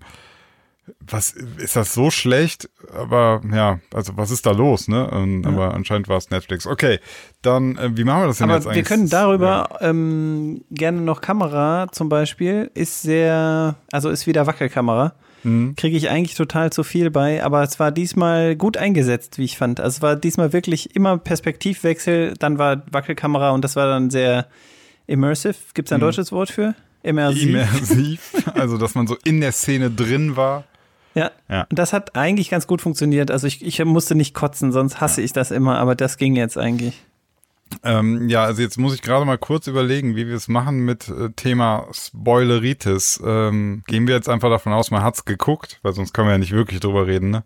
was ist das so schlecht? Aber ja, also was ist da los, ne? Und, Aber anscheinend war es Netflix. Okay, dann äh, wie machen wir das denn Aber jetzt eigentlich? wir können darüber ähm, gerne noch Kamera zum Beispiel, ist sehr, also ist wieder Wackelkamera. Mhm. Kriege ich eigentlich total zu viel bei, aber es war diesmal gut eingesetzt, wie ich fand. Also es war diesmal wirklich immer Perspektivwechsel, dann war Wackelkamera und das war dann sehr immersive. Gibt es ein deutsches Wort für? Immersiv. Immersiv, also dass man so in der Szene drin war. Ja. Ja. Und das hat eigentlich ganz gut funktioniert. Also ich, ich musste nicht kotzen, sonst hasse ich das immer, aber das ging jetzt eigentlich. Ähm, ja, also jetzt muss ich gerade mal kurz überlegen, wie wir es machen mit äh, Thema Spoileritis. Ähm, gehen wir jetzt einfach davon aus, man hat's geguckt, weil sonst können wir ja nicht wirklich drüber reden, ne?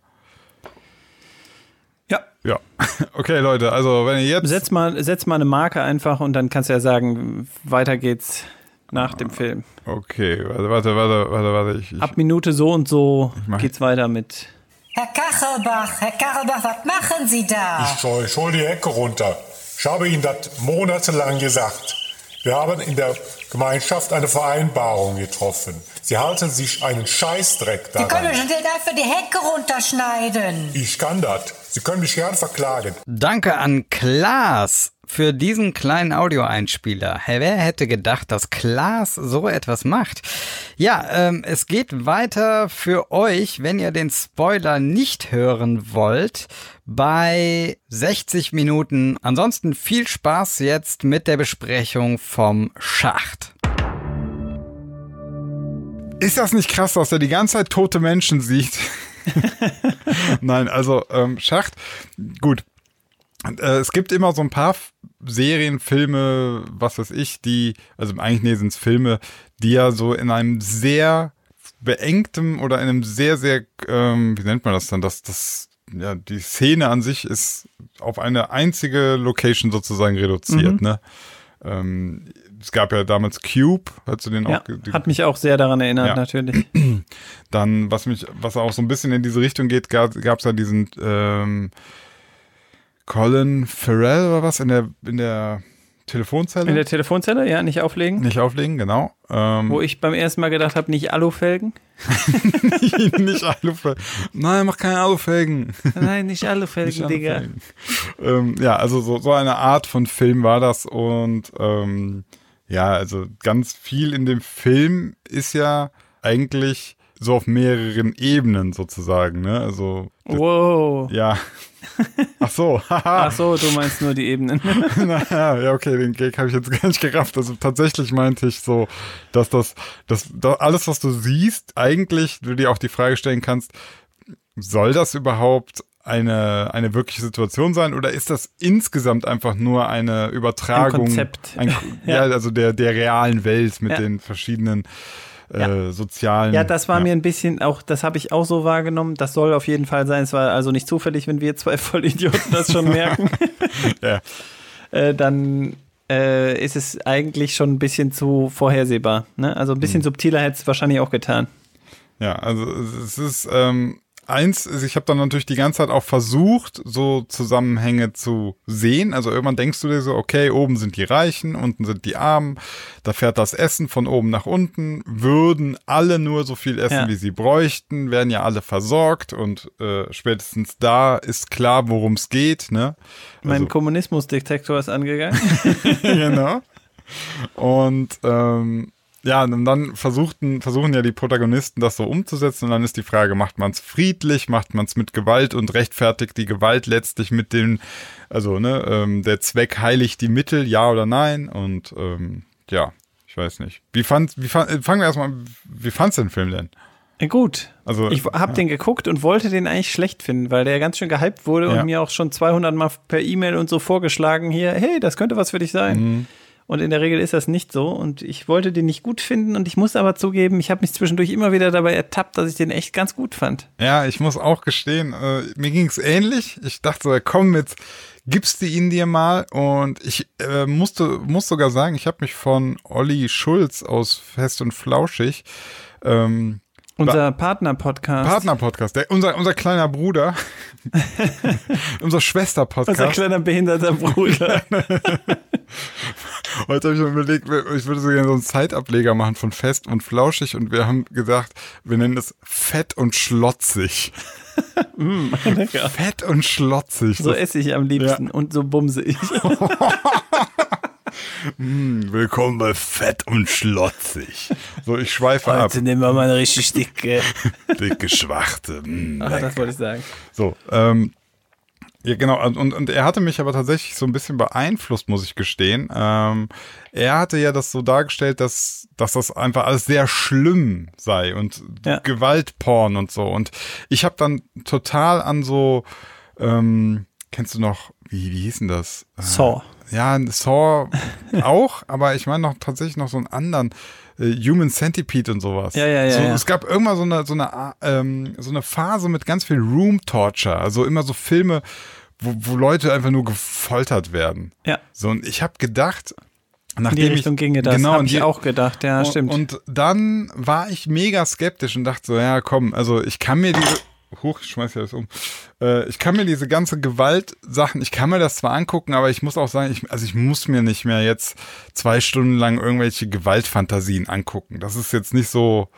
Ja. Ja. Okay, Leute, also wenn ihr jetzt. Setz mal, setz mal eine Marke einfach und dann kannst du ja sagen, weiter geht's nach dem Film. Okay, warte, warte, warte, warte, warte. Ich, ich, Ab Minute so und so geht's weiter mit. Herr Kachelbach, Herr Kachelbach, was machen Sie da? Ich soll, ich die Ecke runter. Ich habe Ihnen das monatelang gesagt. Wir haben in der Gemeinschaft eine Vereinbarung getroffen. Sie halten sich einen Scheißdreck Sie können schon dafür die Hecke runterschneiden. Ich kann das. Sie können mich gern verklagen. Danke an Klaas für diesen kleinen Audioeinspieler. Wer hätte gedacht, dass Klaas so etwas macht? Ja, ähm, es geht weiter für euch, wenn ihr den Spoiler nicht hören wollt, bei 60 Minuten. Ansonsten viel Spaß jetzt mit der Besprechung vom Schacht. ist das nicht krass, dass er die ganze Zeit tote Menschen sieht? Nein, also ähm, Schacht, gut. Äh, es gibt immer so ein paar Serien, Filme, was weiß ich, die, also eigentlich nee, sind es Filme, die ja so in einem sehr beengtem oder in einem sehr, sehr, ähm, wie nennt man das dann, dass das, ja, die Szene an sich ist auf eine einzige Location sozusagen reduziert, ne? Ähm, es gab ja damals Cube, hast du den Ja, auch ge- hat mich auch sehr daran erinnert, Ja. natürlich. dann, was mich, was auch so ein bisschen in diese Richtung geht, gab es ja diesen ähm, Colin Farrell oder was in der in der Telefonzelle. In der Telefonzelle, ja, nicht auflegen. nicht auflegen, genau. Ähm, Wo ich beim ersten Mal gedacht habe, nicht Alufelgen. nicht Alufelgen. Nein, mach keine Alufelgen. Nein, nicht Alufelgen, Nicht Digga. Alufelgen. ähm, ja, also so, so eine Art von Film war das und ähm, ja, also ganz viel in dem Film ist ja eigentlich so auf mehreren Ebenen sozusagen, ne? Also Wow. ja. Ach so, haha. Ach so, du meinst nur die Ebenen. naja, ja, okay, den Gag habe ich jetzt gar nicht gerafft. Also tatsächlich meinte ich so, dass das, das, das alles, was du siehst, eigentlich du dir auch die Frage stellen kannst, soll das überhaupt eine, eine wirkliche Situation sein oder ist das insgesamt einfach nur eine Übertragung? Ein Konzept. Ein, ja. Ja. also der, der realen Welt mit Ja. den verschiedenen äh, Ja. sozialen. Ja, das war ja. mir ein bisschen auch, das habe ich auch so wahrgenommen. Das soll auf jeden Fall sein. Es war also nicht zufällig, wenn wir zwei Vollidioten das schon merken. Ja. äh, dann äh, ist es eigentlich schon ein bisschen zu vorhersehbar. Ne? Also ein bisschen Mhm. subtiler hätte es wahrscheinlich auch getan. Ja, also es ist ähm, eins, ist, ich habe dann natürlich die ganze Zeit auch versucht, so Zusammenhänge zu sehen. Also irgendwann denkst du dir so, okay, oben sind die Reichen, unten sind die Armen, da fährt das Essen von oben nach unten, würden alle nur so viel essen, Ja. wie sie bräuchten, werden ja alle versorgt und äh, spätestens da ist klar, worum es geht, ne? Mein Also- Kommunismusdetektor ist angegangen. genau. Und ähm, ja, und dann versuchten, versuchen ja die Protagonisten das so umzusetzen und dann ist die Frage, macht man es friedlich, macht man es mit Gewalt und rechtfertigt die Gewalt letztlich mit dem, also ne, ähm, der Zweck heiligt die Mittel, ja oder nein und ähm, ja, ich weiß nicht. Wie fand, wie fand, äh, fangen wir erstmal, wie fandst du den Film denn? Äh, Gut. Also, Ich habe den geguckt und wollte den eigentlich schlecht finden, weil der ganz schön gehypt wurde Ja. und mir auch schon 200 Mal per E-Mail und so vorgeschlagen hier, hey, das könnte was für dich sein. Mhm. Und in der Regel ist das nicht so und ich wollte den nicht gut finden und ich muss aber zugeben, ich habe mich zwischendurch immer wieder dabei ertappt, dass ich den echt ganz gut fand. Ja, ich muss auch gestehen, äh, mir ging's ähnlich. Ich dachte so, komm, jetzt gibst du ihn dir mal. Und ich äh, musste, muss sogar sagen, ich habe mich von Olli Schulz aus Fest und Flauschig, ähm, Unser Partner-Podcast. Partner-Podcast, unser, unser kleiner Bruder, unser Unser Schwester-Podcast. kleiner behinderter Bruder. Heute habe ich mir überlegt, ich würde so gerne so einen Zeitableger machen von Fest und Flauschig und wir haben gesagt, wir nennen es Fett und Schlotzig. Lecker. Fett und Schlotzig. So esse ich am liebsten und so bumse ich. Willkommen bei Fett und Schlotzig. So, ich schweife ab. nehmen wir mal eine richtig dicke. Dicke Schwarte. Mm, Ach, das wollte ich sagen. So, ähm, ja, genau. Und, und er hatte mich aber tatsächlich so ein bisschen beeinflusst, muss ich gestehen. Ähm, er hatte ja das so dargestellt, dass, dass das einfach alles sehr schlimm sei und Ja. Gewaltporn und so. Und ich habe dann total an so, ähm, kennst du noch, wie, wie hieß denn das? Äh, Saw. Ja, Saw auch, aber ich meine noch tatsächlich noch so einen anderen. äh, Human Centipede und sowas. Ja, ja, ja, So, ja. Es gab irgendwann so eine, so eine, ähm, so eine Phase mit ganz viel Room Torture. Also immer so Filme, wo, wo Leute einfach nur gefoltert werden. Ja. So, und ich habe gedacht, In nachdem die Richtung ich, ginge das. Genau, Hab in ich auch gedacht, ja, und, stimmt. Und dann war ich mega skeptisch und dachte so, ja, komm, also ich kann mir diese, hoch, ich schmeiß ja das um, äh, ich kann mir diese ganze Gewaltsachen, ich kann mir das zwar angucken, aber ich muss auch sagen, ich, also ich muss mir nicht mehr jetzt zwei Stunden lang irgendwelche Gewaltfantasien angucken. Das ist jetzt nicht so,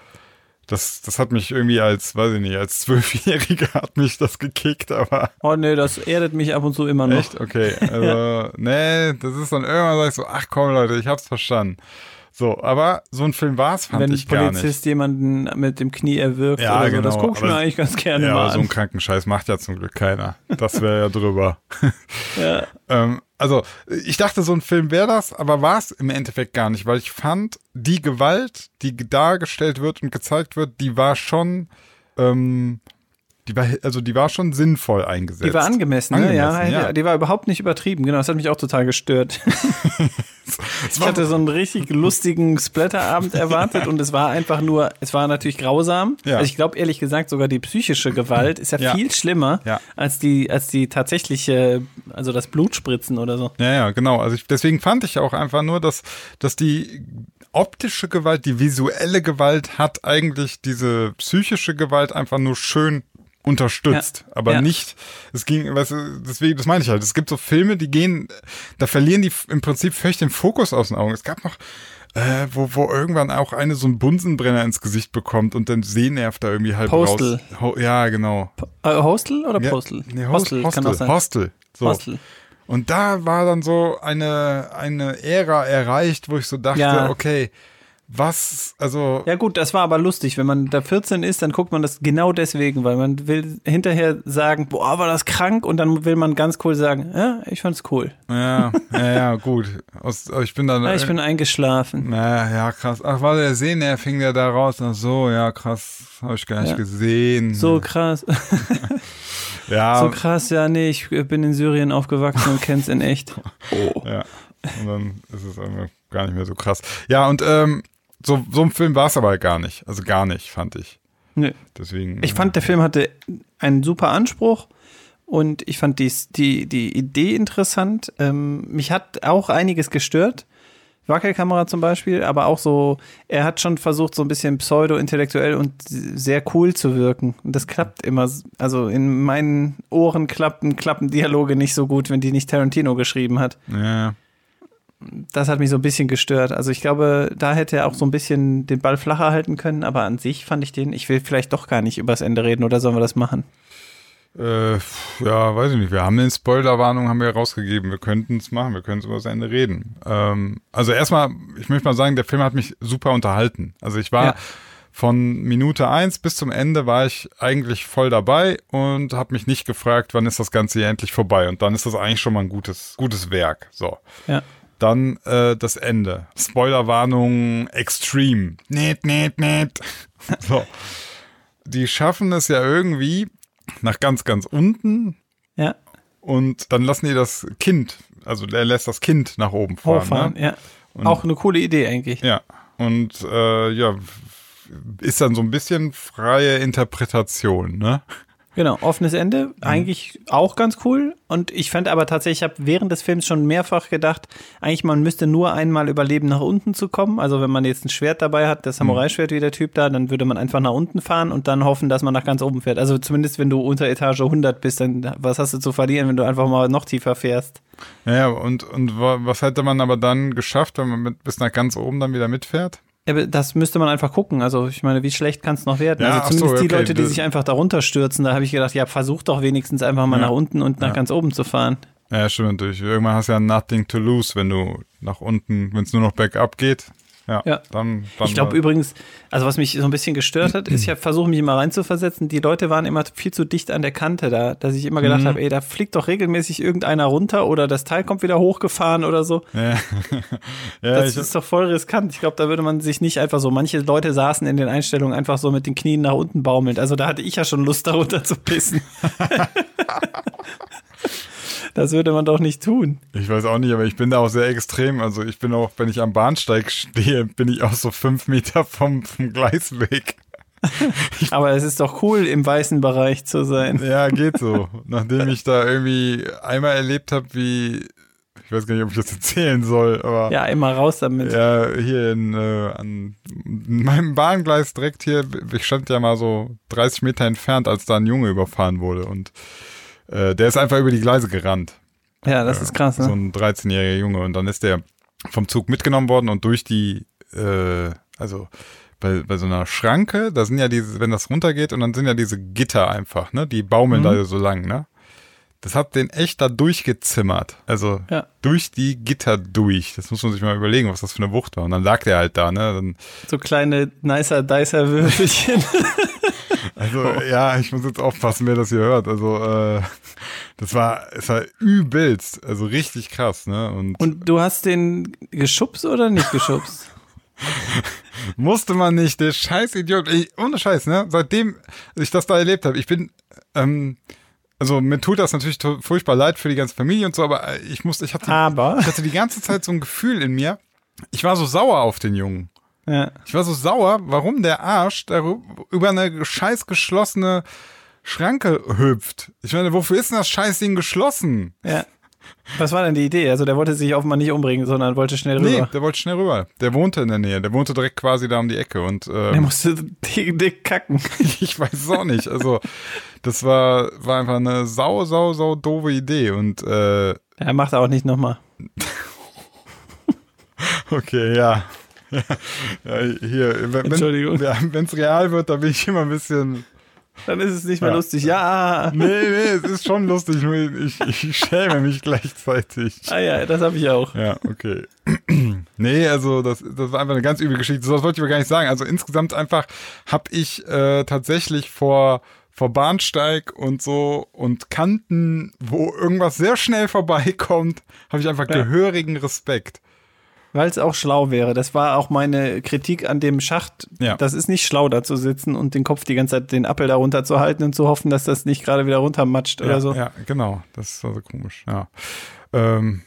das, das hat mich irgendwie als, weiß ich nicht, als Zwölfjähriger hat mich das gekickt, aber oh nee, das erdet mich ab und zu immer noch. Echt? Okay. Also, nee, das ist dann irgendwann sag ich so, ach komm Leute, ich hab's verstanden. So, aber so ein Film war's, fand Wenn ein ich gar nicht. Polizist jemanden mit dem Knie erwürgt Ja, oder so. genau, das guck ich mir eigentlich ganz gerne Ja, mal aber so an. einen kranken Scheiß macht ja zum Glück keiner. Das wäre ja drüber. Ja. ähm, also, ich dachte, so ein Film wäre das, aber war es im Endeffekt gar nicht, weil ich fand, die Gewalt, die dargestellt wird und gezeigt wird, die war schon, ähm, die war, also die war schon sinnvoll eingesetzt. Die war angemessen, ne? ja, Angemessen, ja. Die war überhaupt nicht übertrieben. Genau, das hat mich auch total gestört. Es Ich hatte so einen richtig lustigen Splatterabend erwartet und es war einfach nur, es war natürlich grausam. Ja. Also ich glaube ehrlich gesagt, sogar die psychische Gewalt ist ja, Ja. viel schlimmer Ja. als die, als die tatsächliche, also das Blutspritzen oder so. Ja, ja, genau. Also ich, deswegen fand ich auch einfach nur, dass, dass die optische Gewalt, die visuelle Gewalt hat eigentlich diese psychische Gewalt einfach nur schön unterstützt, aber Ja. nicht, es ging, weißt du, deswegen, das meine ich halt, es gibt so Filme, die gehen, da verlieren die im Prinzip völlig den Fokus aus den Augen. Es gab noch, äh, wo, wo irgendwann auch eine so einen Bunsenbrenner ins Gesicht bekommt und dann Sehnerv da irgendwie halb Postal. raus. Ho ja, genau. Äh, Hostel oder Ja, Postal? Nee, Hostel, Hostel, auch sein. Hostel. So. Hostel. Und da war dann so eine, eine Ära erreicht, wo ich so dachte, Ja. okay, was, also, Ja gut, das war aber lustig. Wenn man da 14 ist, dann guckt man das genau deswegen, weil man will hinterher sagen, boah, war das krank und dann will man ganz cool sagen, ja, ich fand's cool. ja, ja, ja, gut. Aus, ich bin dann, Ja, ich bin eingeschlafen. na, ja, krass. Ach, war der Sehnerv fing der da raus? Ach so, ja, krass, habe ich gar nicht Ja. gesehen. So krass. ja, So krass, ja, nee, ich bin in Syrien aufgewachsen und kenn's in echt. Ja. Und dann ist es einfach gar nicht mehr so krass. Ja, und ähm, so, so ein Film war es aber gar nicht. Also gar nicht, fand ich. Nö. Deswegen. Ich fand, der Film hatte einen super Anspruch und ich fand dies, die, die Idee interessant. Ähm, mich hat auch einiges gestört. Wackelkamera zum Beispiel, aber auch so, er hat schon versucht, so ein bisschen pseudo-intellektuell und sehr cool zu wirken. Und das klappt immer. Also in meinen Ohren klappen, klappen Dialoge nicht so gut, wenn die nicht Tarantino geschrieben hat. Ja. Das hat mich so ein bisschen gestört. Also ich glaube, da hätte er auch so ein bisschen den Ball flacher halten können, aber an sich fand ich den, ich will vielleicht doch gar nicht übers Ende reden oder sollen wir das machen? Äh, ja, weiß ich nicht. Wir haben eine Spoilerwarnung haben wir rausgegeben. Wir könnten es machen. Wir können es über das Ende reden. Ähm, also erstmal, ich möchte mal sagen, der Film hat mich super unterhalten. Also ich war Ja. von Minute eins bis zum Ende war ich eigentlich voll dabei und habe mich nicht gefragt, wann ist das Ganze hier endlich vorbei. Und dann ist das eigentlich schon mal ein gutes, gutes Werk. So. Ja. Dann äh, das Ende. Spoilerwarnung extreme. Net, net, net. So. Die schaffen es ja irgendwie nach ganz, ganz unten Ja, und dann lassen die das Kind, also er lässt das Kind nach oben fahren. hochfahren, Ne? ja. Und- Auch eine coole Idee eigentlich. Ja. Und äh, ja, ist dann so ein bisschen freie Interpretation, ne? Genau, offenes Ende, Mhm. eigentlich auch ganz cool. Und ich fand aber tatsächlich, ich habe während des Films schon mehrfach gedacht, eigentlich man müsste nur einmal überleben, nach unten zu kommen. Also wenn man jetzt ein Schwert dabei hat, das Samurai-Schwert wie der Typ da, dann würde man einfach nach unten fahren und dann hoffen, dass man nach ganz oben fährt. Also zumindest wenn du unter Etage 100 bist, dann was hast du zu verlieren, wenn du einfach mal noch tiefer fährst? Ja, und, und wa- was hätte man aber dann geschafft, wenn man mit, bis nach ganz oben dann wieder mitfährt? Das müsste man einfach gucken. Also ich meine, wie schlecht kann es noch werden? Ja, also zumindest so, die okay, Leute, die sich einfach darunter stürzen, da habe ich gedacht, ja, versuch doch wenigstens einfach mal Ja. nach unten und nach Ja. ganz oben zu fahren. Ja, stimmt natürlich. Irgendwann hast du ja nothing to lose, wenn du nach unten, wenn es nur noch bergab geht. Ja, Ja. dann, dann Ich glaube übrigens, also was mich so ein bisschen gestört hat, ist, ich habe versucht, mich immer reinzuversetzen. Die Leute waren immer viel zu dicht an der Kante da, dass ich immer gedacht Mhm. habe, ey, da fliegt doch regelmäßig irgendeiner runter oder das Teil kommt wieder hochgefahren oder so. Ja, ja Das ich, ist doch voll riskant. Ich glaube, da würde man sich nicht einfach so, manche Leute saßen in den Einstellungen einfach so mit den Knien nach unten baumelnd. Also da hatte ich ja schon Lust, darunter zu pissen. das würde man doch nicht tun. ich weiß auch nicht, aber ich bin da auch sehr extrem. Also ich bin auch, wenn ich am Bahnsteig stehe, bin ich auch so fünf Meter vom, vom Gleis weg. Aber es ist doch cool, im weißen Bereich zu sein. Ja, geht so. Nachdem ich da irgendwie einmal erlebt habe, wie, ich weiß gar nicht, ob ich das erzählen soll, aber Ja, immer raus damit. Ja, hier in, äh, an meinem Bahngleis direkt hier, ich stand ja mal so 30 Meter entfernt, als da ein Junge überfahren wurde und äh, der ist einfach über die Gleise gerannt. Ja, das ist krass, So ne? ein 13-jähriger Junge und dann ist der vom Zug mitgenommen worden und durch die, äh, also bei, bei so einer Schranke, da sind ja diese, wenn das runtergeht und dann sind ja diese Gitter einfach, ne, die baumeln Mhm. da so lang, ne. Das hat den echt da durchgezimmert. Also Ja. durch die Gitter durch. Das muss man sich mal überlegen, was das für eine Wucht war. Und dann lag der halt da, ne? Dann, So kleine nicer dicer Würfelchen. also ja, ich muss jetzt aufpassen, wer das hier hört. Also äh, das war, es war übelst, also richtig krass, ne? Und, Und du hast den geschubst oder nicht geschubst? musste man nicht, der scheiß Idiot. Ey, ohne Scheiß, ne? Seitdem ich das da erlebt habe, ich bin, ähm, also mir tut das natürlich furchtbar leid für die ganze Familie und so, aber äh, ich musste, ich hatte, Aber. ich hatte die ganze Zeit so ein Gefühl in mir. Ich war so sauer auf den Jungen. Ja. Ich war so sauer, warum der Arsch über eine scheiß geschlossene Schranke hüpft. Ich meine, wofür ist denn das Scheißding geschlossen? Ja. Was war denn die Idee? Also der wollte sich offenbar nicht umbringen, sondern wollte schnell Nee, rüber. der wollte schnell rüber. Der wohnte in der Nähe. Der wohnte direkt quasi da um die Ecke. Und Der ähm, musste dick, kacken. ich weiß es auch nicht. Also, das war, war einfach eine sau, sau, sau doofe Idee. Und äh, Er macht auch nicht nochmal. okay, ja. Ja, hier, wenn Entschuldigung. es real wird, da bin ich immer ein bisschen. Dann ist es nicht mehr Ja. lustig. Ja. Nee, nee, es ist schon lustig, nur ich, ich schäme mich gleichzeitig. Ah ja, das habe ich auch. Ja, okay. nee, also das, das war einfach eine ganz üble Geschichte. So was wollte ich aber gar nicht sagen. Also insgesamt einfach habe ich äh, tatsächlich vor vor Bahnsteig und so und Kanten, wo irgendwas sehr schnell vorbeikommt, habe ich einfach Ja. gehörigen Respekt. Weil es auch schlau wäre. Das war auch meine Kritik an dem Schacht. Ja. Das ist nicht schlau, da zu sitzen und den Kopf die ganze Zeit den Appel da runter zu halten und zu hoffen, dass das nicht gerade wieder runtermatscht ja, oder so. Ja, genau. Das ist also komisch. Ja. Ähm,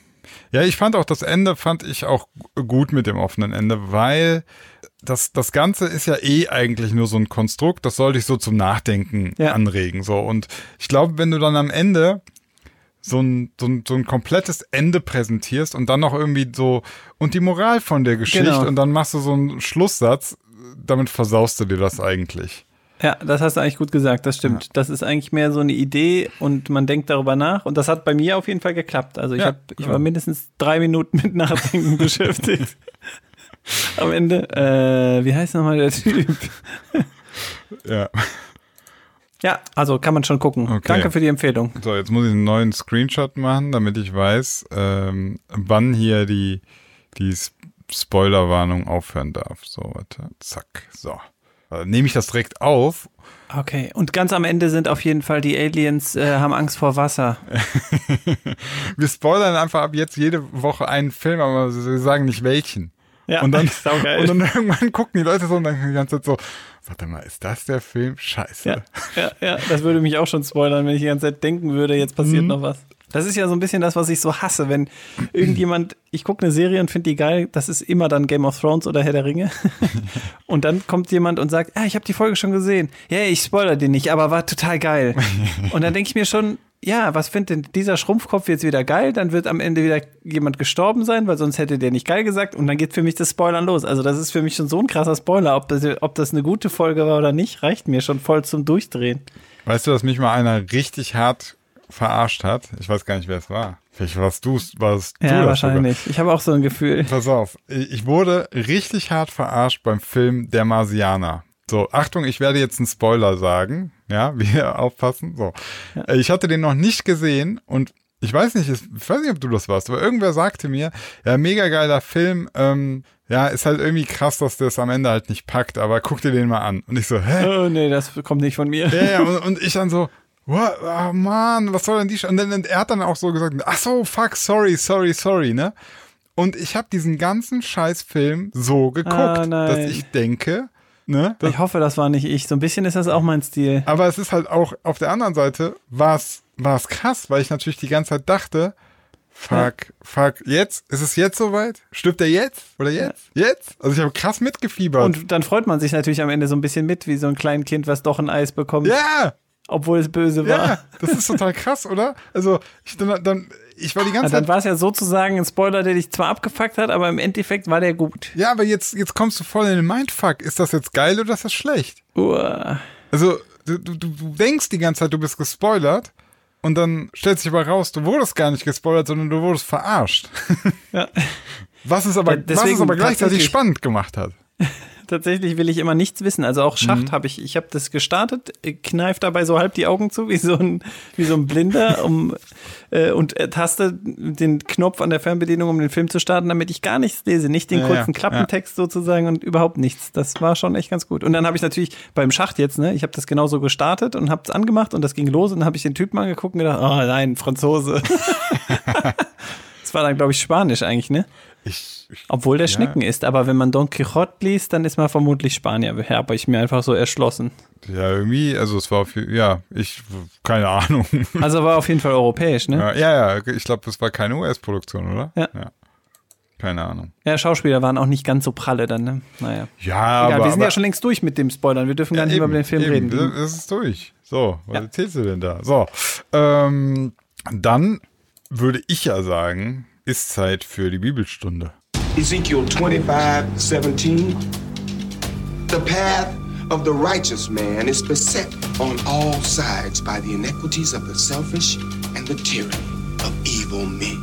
ja, ich fand auch das Ende fand ich auch gut mit dem offenen Ende, weil das, das Ganze ist ja eh eigentlich nur so ein Konstrukt, das soll dich so zum Nachdenken Ja. anregen. So. Und ich glaube, wenn du dann am Ende so ein, so, ein, so ein komplettes Ende präsentierst und dann noch irgendwie so und die Moral von der Geschichte Genau. und dann machst du so einen Schlusssatz, damit versaust du dir das eigentlich. Ja, das hast du eigentlich gut gesagt, das stimmt. Das ist eigentlich mehr so eine Idee und man denkt darüber nach und das hat bei mir auf jeden Fall geklappt. Also ich, Ja, hab, ich war mindestens drei Minuten mit Nachdenken beschäftigt. Am Ende, äh, wie heißt nochmal der Typ? Ja. Ja, also kann man schon gucken. Okay. Danke für die Empfehlung. So, jetzt muss ich einen neuen Screenshot machen, damit ich weiß, ähm, wann hier die, die Spoilerwarnung aufhören darf. So, warte, zack, so. Äh, Nehme ich das direkt auf. Okay, und ganz am Ende sind auf jeden Fall die Aliens, äh, haben Angst vor Wasser. Wir spoilern einfach ab jetzt jede Woche einen Film, aber wir sagen nicht welchen. Ja, Und dann, und dann irgendwann gucken die Leute so und dann die ganze Zeit so, warte mal, ist das der Film? Scheiße. Ja, ja, ja, das würde mich auch schon spoilern, wenn ich die ganze Zeit denken würde, jetzt passiert Mhm. noch was. Das ist ja so ein bisschen das, was ich so hasse, wenn irgendjemand, ich gucke eine Serie und finde die geil, das ist immer dann Game of Thrones oder Herr der Ringe. Und dann kommt jemand und sagt, ah, ich habe die Folge schon gesehen. Ja, ich spoiler dir nicht, aber war total geil. Und dann denke ich mir schon, ja, was findet denn dieser Schrumpfkopf jetzt wieder geil? Dann wird am Ende wieder jemand gestorben sein, weil sonst hätte der nicht geil gesagt. Und dann geht für mich das Spoilern los. Also das ist für mich schon so ein krasser Spoiler. Ob das, ob das eine gute Folge war oder nicht, reicht mir schon voll zum Durchdrehen. Weißt du, dass mich mal einer richtig hart verarscht hat? Ich weiß gar nicht, wer es war. Vielleicht warst du warst du Ja, sogar. wahrscheinlich. Ich habe auch so ein Gefühl. Pass auf, ich wurde richtig hart verarscht beim Film Der Marsianer. So, Achtung, ich werde jetzt einen Spoiler sagen. Ja, wir aufpassen. So. Äh, Ich hatte den noch nicht gesehen und ich weiß nicht, ich weiß nicht, ob du das warst, aber irgendwer sagte mir, ja, mega geiler Film, ähm, ja, ist halt irgendwie krass, dass der es am Ende halt nicht packt, aber guck dir den mal an. Und ich so, hä? Oh nee, das kommt nicht von mir. Ja, ja, und, und ich dann so, what, oh Mann, was soll denn die Sch Und dann, er hat dann auch so gesagt, ach so, fuck, sorry, sorry, sorry, ne? Und ich habe diesen ganzen Scheißfilm so geguckt, Ah, dass ich denke, ne? Das, Ich hoffe, das war nicht ich. So ein bisschen ist das auch mein Stil. aber es ist halt auch, auf der anderen Seite war es krass, weil ich natürlich die ganze Zeit dachte, fuck, fuck, jetzt, ist es jetzt soweit? Stirbt er jetzt? Oder jetzt? Jetzt? Also ich habe krass mitgefiebert. Und dann freut man sich natürlich am Ende so ein bisschen mit, wie so ein kleines Kind, was doch ein Eis bekommt, ja! obwohl es böse war. Ja, das ist total krass, oder? Also, ich, dann, dann, ich war die ganze Also dann Zeit. war es ja sozusagen ein Spoiler, der dich zwar abgefuckt hat, aber im Endeffekt war der gut. Ja, aber jetzt, jetzt kommst du voll in den Mindfuck. Ist das jetzt geil oder ist das schlecht? Uah. Also, du, du, du denkst die ganze Zeit, du bist gespoilert und dann stellt sich aber raus, du wurdest gar nicht gespoilert, sondern du wurdest verarscht. Ja. Was es aber, Ja, was es deswegen aber gleichzeitig spannend gemacht hat. Tatsächlich will ich immer nichts wissen. Also auch Mhm. Schacht habe ich, ich habe das gestartet, kneif dabei so halb die Augen zu, wie so ein, wie so ein Blinder, um, äh, und äh, taste den Knopf an der Fernbedienung, um den Film zu starten, damit ich gar nichts lese. Nicht den Ja, kurzen ja, Klappentext sozusagen und überhaupt nichts. Das war schon echt ganz gut. Und dann habe ich natürlich beim Schacht jetzt, ne, ich habe das genauso gestartet und habe es angemacht und das ging los und dann habe ich den Typen angeguckt und gedacht, oh nein, Franzose. das war dann, glaube ich, Spanisch eigentlich, ne? Ich, ich, Obwohl der Ja. Schnecken ist, aber wenn man Don Quixote liest, dann ist man vermutlich Spanier, habe ich mir einfach so erschlossen. ja, irgendwie, also es war, viel, ja, ich, keine Ahnung. Also war auf jeden Fall europäisch, ne? ja, ja, ja, ich glaube, das war keine US-Produktion, oder? Ja. Keine Ahnung. Ja, Schauspieler waren auch nicht ganz so pralle dann, ne? Naja. Ja, Egal, aber. wir sind ja schon längst durch mit dem Spoilern. Wir dürfen gar nicht eben, über den Film eben, reden. Das ist durch. So, was Ja. erzählst du denn da? So, ähm, dann würde ich ja sagen, ist Zeit für die Bibelstunde. Ezekiel 25, 17. The path of the righteous man is beset on all sides by the iniquities of the selfish and the tyranny of evil men.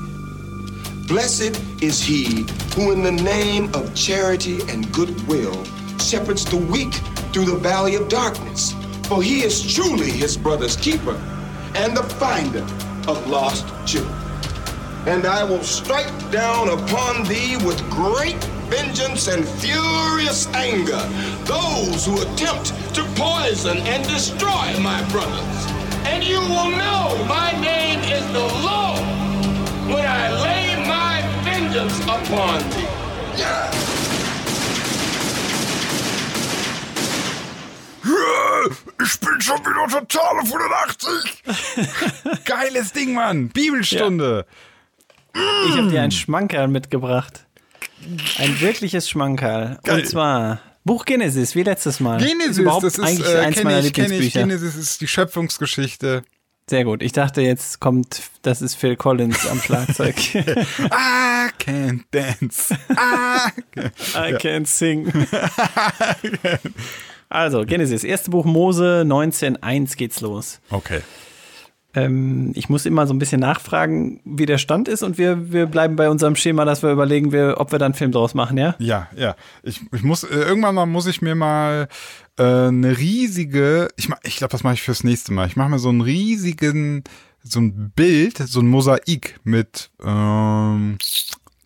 Blessed is he who, in the name of charity and goodwill, shepherds the weak through the valley of darkness. For he is truly his brother's keeper and the finder of lost children. And I will strike down upon thee with great vengeance and furious anger those who attempt to poison and destroy my brothers. And you will know my name is the Lord when I lay my vengeance upon thee. Ich bin schon wieder total auf 180. Geiles Ding, Mann. Bibelstunde. Ich habe dir ein Schmankerl mitgebracht. Ein wirkliches Schmankerl. Geil. Und zwar Buch Genesis, wie letztes Mal. Genesis, überhaupt das ist, eigentlich äh, eins meiner ich, kenn ich. Lieblingsbücher. Genesis ist die Schöpfungsgeschichte. Sehr gut. Ich dachte, jetzt kommt, das ist Phil Collins am Schlagzeug. I can't dance. I can't. I can't sing. also, Genesis, erste Buch Mose 19.1 geht's los. Okay. Ähm, ich muss immer so ein bisschen nachfragen, wie der Stand ist und wir, wir bleiben bei unserem Schema, dass wir überlegen, wir, ob wir dann einen Film draus machen, ja? Ja, ja. Ich, ich muss, äh, irgendwann mal muss ich mir mal äh, eine riesige, ich, ich glaube, das mache ich fürs nächste Mal. Ich mache mir so einen riesigen, so ein Bild, so ein Mosaik mit, ähm,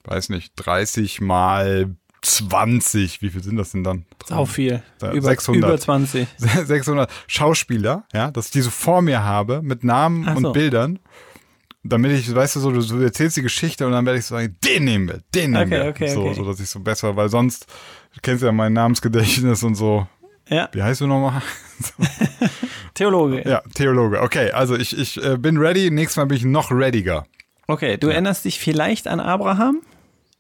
weiß nicht, 30 mal 20, wie viel sind das denn dann? Sau viel. Ja, über, 600. über 20. 600 Schauspieler, ja, dass ich die so vor mir habe mit Namen Ach und so. Bildern. Damit ich, weißt du, so, du, du erzählst die Geschichte und dann werde ich so sagen, den nehmen wir, den nehmen Okay, wir. okay, so, okay. so, dass ich so besser, weil sonst, du kennst ja mein Namensgedächtnis und so. Ja, Wie heißt du nochmal? Theologe. Ja, Theologe. Okay, also ich, ich äh, bin ready. Nächstes Mal bin ich noch readiger. Okay, du erinnerst dich vielleicht an Abraham?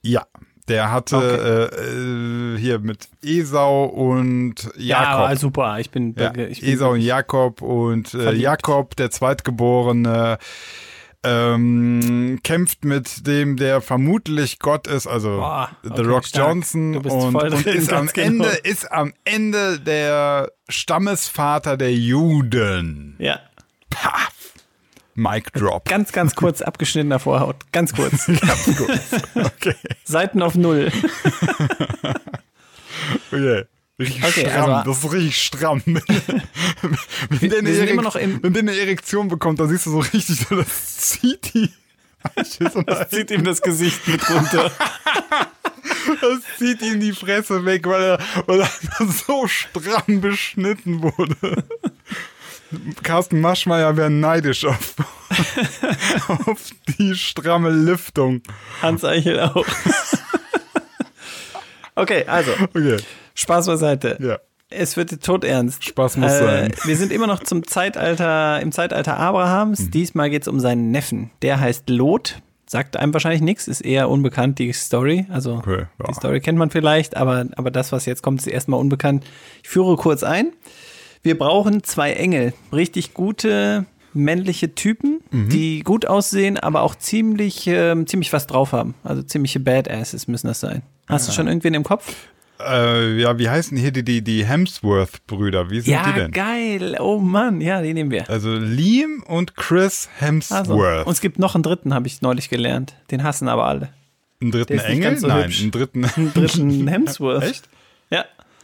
Ja. Der hatte äh, äh, hier mit Esau und Jakob. Ja, super. Ich bin, Ja, ich bin Esau und Jakob und äh. Jakob, der Zweitgeborene, ähm, kämpft mit dem, der vermutlich Gott ist, also Boah, The okay, Rock stark. Johnson und, und ist am genau. Ende ist am Ende der Stammesvater der Juden. ja, Paf. Mic drop. ganz, ganz kurz abgeschnittener Vorhaut. Ganz kurz. Ganz gut. Okay. Seiten auf Null. Okay. Richtig Okay, stramm, also- das ist richtig stramm. wenn, wenn, der eine wir sind immer noch im- wenn der eine Erektion bekommt, dann siehst du so richtig, das zieht die. Nach Zieht ihm das Gesicht mit runter. Das zieht ihm die Fresse weg, weil er, weil er so stramm beschnitten wurde. Carsten Maschmeyer wäre neidisch auf, auf die stramme Lüftung. Hans Eichel auch. okay, also, Okay, Spaß beiseite. ja. Es wird todernst. Spaß muss sein. Wir sind immer noch zum Zeitalter, im Zeitalter Abrahams. Mhm. Diesmal geht es um seinen Neffen. Der heißt Lot. Sagt einem wahrscheinlich nichts, ist eher unbekannt, die Story. Also Okay, ja. die Story kennt man vielleicht, aber, aber das, was jetzt kommt, ist erstmal unbekannt. Ich führe kurz ein. Wir brauchen zwei Engel. Richtig gute männliche Typen, Mhm. die gut aussehen, aber auch ziemlich, ähm, ziemlich was drauf haben. Also ziemliche Badasses müssen das sein. Hast du schon irgendwen im Kopf? Äh, ja, wie heißen hier die, die, die Hemsworth-Brüder? Wie sind Ja, die denn? geil. Oh Mann, ja, die nehmen wir. Also Liam und Chris Also, Hemsworth. und es gibt noch einen dritten, habe ich neulich gelernt. Den hassen aber alle. einen dritten Engel? so Nein, hübsch. einen dritten. Einen dritten Hemsworth. Echt?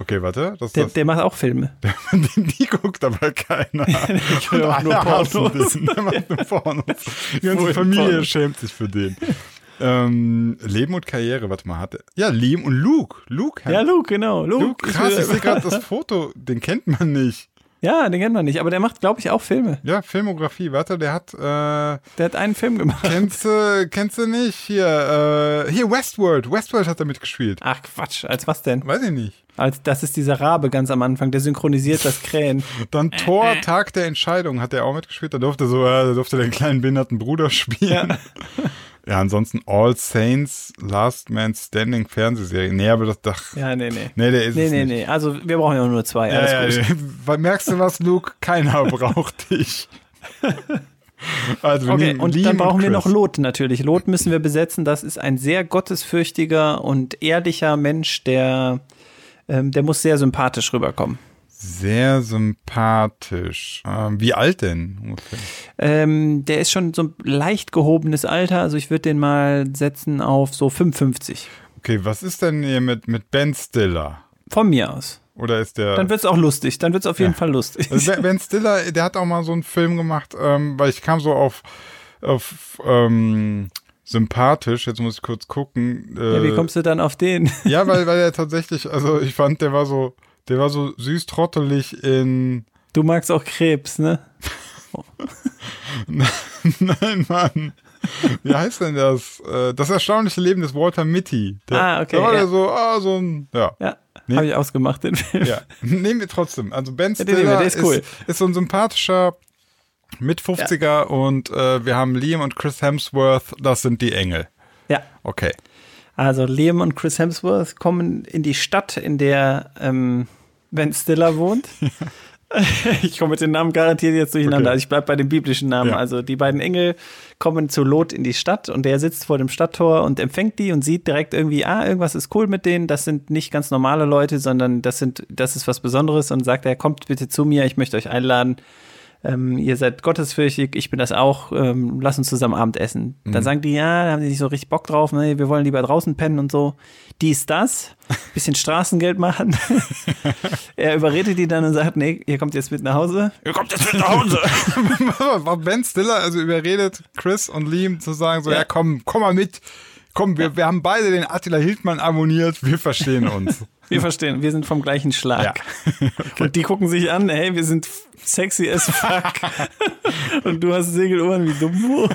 Okay, warte. Das, der, das, der macht auch Filme. die guckt aber keiner. will auch nur Pornos. den. Der macht nur Pornos. Die ganze Familie Pornos. schämt sich für den. Ähm, Leben und Karriere, warte mal, hatte. Ja, Liam und Luke. Luke. Ja, Luke, genau. Luke. Luke, krass, ich sehe gerade das Foto, den kennt man nicht. Ja, den kennt man nicht, aber der macht, glaube ich, auch Filme. Ja, Filmografie, warte, der hat, äh, Der hat einen Film gemacht. kennst du, kennst du nicht? Hier, äh, hier, Westworld, Westworld hat er mitgespielt. Ach Quatsch, als was denn? Weiß ich nicht. Als das ist dieser Rabe ganz am Anfang, der synchronisiert das Krähen. Dann Thor, Tag der Entscheidung, hat er auch mitgespielt. Da durfte so, äh, da durfte den kleinen behinderten Bruder spielen. Ja. ansonsten All Saints, Last Man Standing Fernsehserie. Nee, aber das doch. Ja, nee, nee. Nee, der ist Nee, nee, nee. Also wir brauchen ja nur zwei. Alles Ja, ja, gut. ja. Weil, Merkst du was, Luke? Keiner braucht dich. Also wir Okay, und Liam dann brauchen wir Chris. noch Lot natürlich. Lot müssen wir besetzen. Das ist ein sehr gottesfürchtiger und ehrlicher Mensch, der, ähm, der muss sehr sympathisch rüberkommen. Sehr sympathisch. Ähm, wie alt denn ungefähr? Ähm, der ist schon so ein leicht gehobenes Alter, also ich würde den mal setzen auf so 55. Okay, was ist denn hier mit, mit Ben Stiller? Von mir aus. Oder ist der. Dann wird's auch lustig. Dann wird's auf jeden Ja. Fall lustig. Also Ben- Stiller, der hat auch mal so einen Film gemacht, ähm, weil ich kam so auf, auf ähm, sympathisch, jetzt muss ich kurz gucken. Äh, Ja, wie kommst du dann auf den? Ja, weil, weil er tatsächlich, also ich fand, der war so, der war so süß trottelig in. Du magst auch Krebs, ne? Nein, Mann. Wie heißt denn das? Äh, Das erstaunliche Leben des Walter Mitty. Der, Ah, okay, Da war ja. der so, ah, so ein, ja. Ja, Nee. habe ich ausgemacht, den Film. Ja, nehmen wir trotzdem. Also Ben Ja, Stiller der ist cool. ist so ein sympathischer mit 50er und äh, wir haben Liam und Chris Hemsworth, das sind die Engel. Ja. Okay. Also Liam und Chris Hemsworth kommen in die Stadt, in der ähm, Ben Stiller wohnt. ich komme mit den Namen garantiert jetzt durcheinander. Okay. Also ich bleibe bei den biblischen Namen. Ja. Also die beiden Engel kommen zu Lot in die Stadt und der sitzt vor dem Stadttor und empfängt die und sieht direkt irgendwie, ah, irgendwas ist cool mit denen. Das sind nicht ganz normale Leute, sondern das sind, das ist was Besonderes und sagt er, kommt bitte zu mir, ich möchte euch einladen. Ähm, ihr seid gottesfürchtig, ich bin das auch, ähm, lass uns zusammen Abend essen. Dann sagen die, ja, da haben die nicht so richtig Bock drauf, ne? wir wollen lieber draußen pennen und so. Dies, das, bisschen Straßengeld machen. er überredet die dann und sagt, nee, ihr kommt jetzt mit nach Hause. Ihr kommt jetzt mit nach Hause. War Ben Stiller also überredet Chris und Liam zu sagen so, ja, Ja. komm, komm mal mit. Komm, wir, wir haben beide den Attila Hildmann abonniert, wir verstehen uns. Wir verstehen, wir sind vom gleichen Schlag. Und die gucken sich an, hey, wir sind sexy as fuck. und du hast Segelohren wie Dumbo.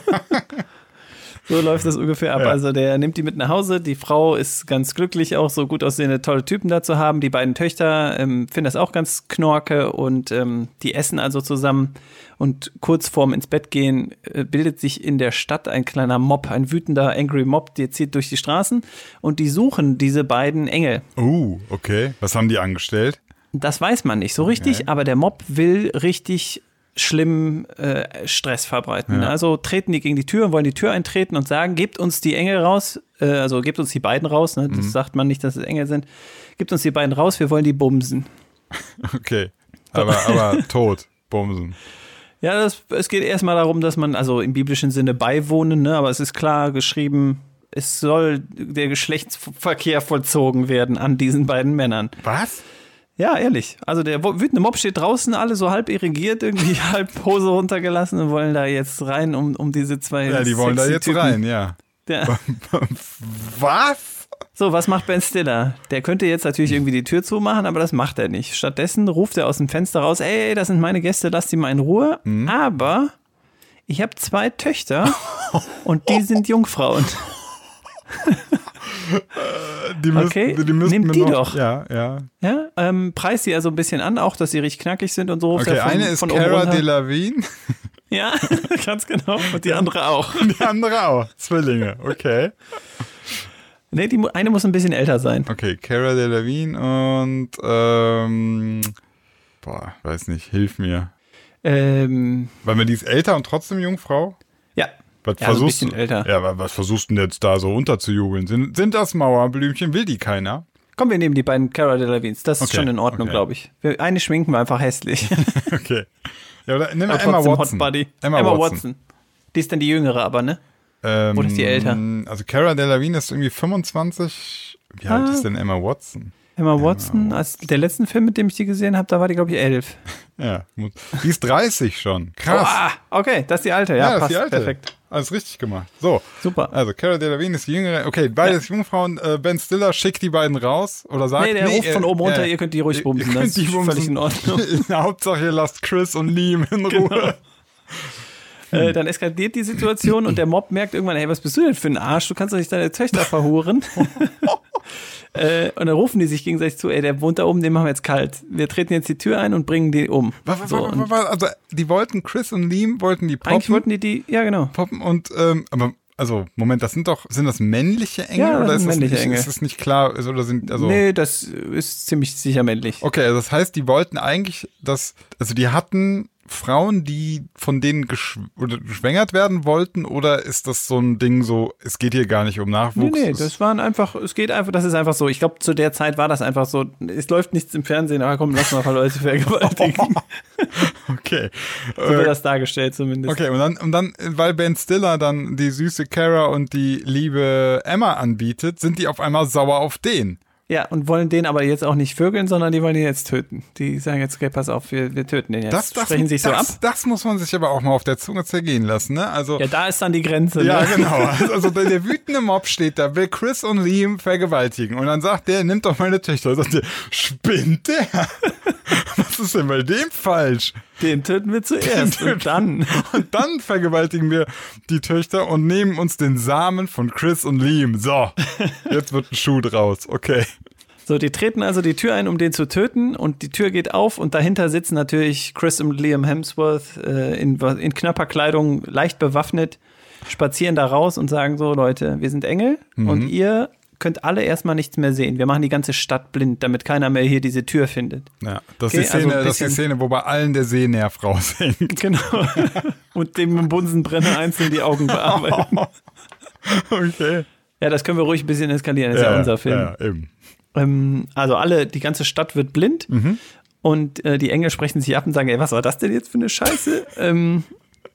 So läuft das ungefähr ab. Ja. Also der nimmt die mit nach Hause. Die Frau ist ganz glücklich, auch so gut aussehende, tolle Typen da zu haben. Die beiden Töchter ähm, finden das auch ganz knorke und ähm, die essen also zusammen. Und kurz vorm ins Bett gehen äh, bildet sich in der Stadt ein kleiner Mob, ein wütender Angry Mob, der zieht durch die Straßen und die suchen diese beiden Engel. Uh, okay. Was haben die angestellt? Das weiß man nicht so richtig, aber der Mob will richtig schlimm äh, Stress verbreiten. Ja. Also treten die gegen die Tür und wollen die Tür eintreten und sagen, gebt uns die Engel raus, äh, also gebt uns die beiden raus, ne? das sagt man nicht, dass es Engel sind, gebt uns die beiden raus, wir wollen die bumsen. Okay. Aber, aber tot. Bumsen. Ja, das, es geht erstmal darum, dass man, also im biblischen Sinne beiwohnen, ne? aber es ist klar geschrieben, es soll der Geschlechtsverkehr vollzogen werden an diesen beiden Männern. Was? Ja, ehrlich. Also der wütende Mob steht draußen, alle so halb irrigiert, irgendwie halb Hose runtergelassen und wollen da jetzt rein, um, um diese zwei. Ja, die wollen da jetzt Typen. rein, ja. Ja. Was? So, was macht Ben Stiller? Der könnte jetzt natürlich irgendwie die Tür zumachen, aber das macht er nicht. Stattdessen ruft er aus dem Fenster raus: Ey, das sind meine Gäste, lasst die mal in Ruhe. Mhm. Aber ich habe zwei Töchter und die sind Jungfrauen. Die müssen, Okay, die müssen nehmt mir die noch, doch. Ja, ja. Ja, ähm, preist sie also ein bisschen an, auch dass sie richtig knackig sind und so. Okay, von, eine ist von Cara. Delevingne, Ja, ganz genau. Und die andere auch. die andere auch. Zwillinge, okay. Nee, die, eine muss ein bisschen älter sein. Okay, Cara Delevingne und, ähm, boah, weiß nicht, hilf mir. Ähm, Weil man die ist älter und trotzdem Jungfrau? ja. Was Ja, so ein versuchst bisschen du, älter. Ja, was versuchst du denn jetzt da so unterzujubeln? Sind, sind das Mauerblümchen? Will die keiner? Komm, wir nehmen die beiden Cara Delevingne. Das ist Okay, schon in Ordnung, okay. glaube ich. Wir, eine schminken wir einfach hässlich. Okay. Ja, oder nimm Aber Emma Watson. Buddy. Emma, Watson. Die ist dann die jüngere, aber, ne? Ähm, Oder ist die älter? Also Cara Delevingne ist irgendwie 25. Wie alt Ah. ist denn Emma Watson? Emma Watson, als der letzten Film, mit dem ich die gesehen habe, da war die, glaube ich, elf. Ja, die ist 30 schon. Krass. Ah, okay, das ist die alte. Ja, Ja, das passt. ist die alte. Perfekt. Alles richtig gemacht. So. Super. Also, Cara Delevingne ist die jüngere. Okay, beides Jungfrauen. Äh, ben Stiller schickt die beiden raus oder sagt, Nee, der ruft von äh, oben runter, äh, ihr könnt die ruhig bumsen. Das ist bumsen. völlig in Ordnung. Hauptsache, ihr lasst Chris und Liam in Genau. Ruhe. Äh, dann eskaliert die Situation und der Mob merkt irgendwann, hey, was bist du denn für ein Arsch? Du kannst doch nicht deine Töchter verhuren. äh, und dann rufen die sich gegenseitig zu, ey, der wohnt da oben, den machen wir jetzt kalt. Wir treten jetzt die Tür ein und bringen die um. Was, was, So, was, was, also, die wollten Chris und Liam wollten die eigentlich poppen, wollten die die, ja genau. poppen und, ähm, aber, also, Moment, das sind doch, sind das männliche Engel Ja, das oder ist sind das männliche nicht, Engel. ist das nicht klar, ist, oder sind, also. Nee, das ist ziemlich sicher männlich. Okay, also das heißt, die wollten eigentlich, dass, also die hatten Frauen, die von denen geschw geschwängert werden wollten? Oder ist das so ein Ding so, es geht hier gar nicht um Nee, Nachwuchs? nee, Es- das waren einfach, es geht einfach, das ist einfach so. Ich glaube, zu der Zeit war das einfach so, es läuft nichts im Fernsehen, aber komm, lass mal Leute vergewaltigen. okay. so wird Äh, das dargestellt zumindest. Okay, und dann, und dann, weil Ben Stiller dann die süße Kara und die liebe Emma anbietet, sind die auf einmal sauer auf den. Ja, und wollen den aber jetzt auch nicht vögeln, sondern die wollen ihn jetzt töten. Die sagen jetzt, okay, pass auf, wir, wir töten den jetzt. Das, das, Sprechen sich so ab. das, das muss man sich aber auch mal auf der Zunge zergehen lassen, ne? Also, Ja, da ist dann die Grenze. Ja, ne? genau. Also der, der wütende Mob steht da, will Chris und Liam vergewaltigen. Und dann sagt der, nimmt doch meine Töchter. Und sagt der, spinnt der? Was ist denn bei dem falsch? Den töten wir zuerst Den und dann. Und dann vergewaltigen wir die Töchter und nehmen uns den Samen von Chris und Liam. So, jetzt wird ein Schuh draus. Okay. So, die treten also die Tür ein, um den zu töten und die Tür geht auf und dahinter sitzen natürlich Chris und Liam Hemsworth äh, in, in knapper Kleidung, leicht bewaffnet, spazieren da raus und sagen so, Leute, wir sind Engel Mhm. und ihr könnt alle erstmal nichts mehr sehen. Wir machen die ganze Stadt blind, damit keiner mehr hier diese Tür findet. Ja, das, Okay, ist die also Szene, ein das ist die Szene, wo bei allen der Sehnerv raushängt. Genau. und dem Bunsenbrenner einzeln die Augen bearbeiten. Okay. Ja, das können wir ruhig ein bisschen eskalieren, das ist ja, unser Film. Ja, eben. Ähm, also alle, die ganze Stadt wird blind Mhm. und äh, die Engel sprechen sich ab und sagen, ey, was war das denn jetzt für eine Scheiße? ähm,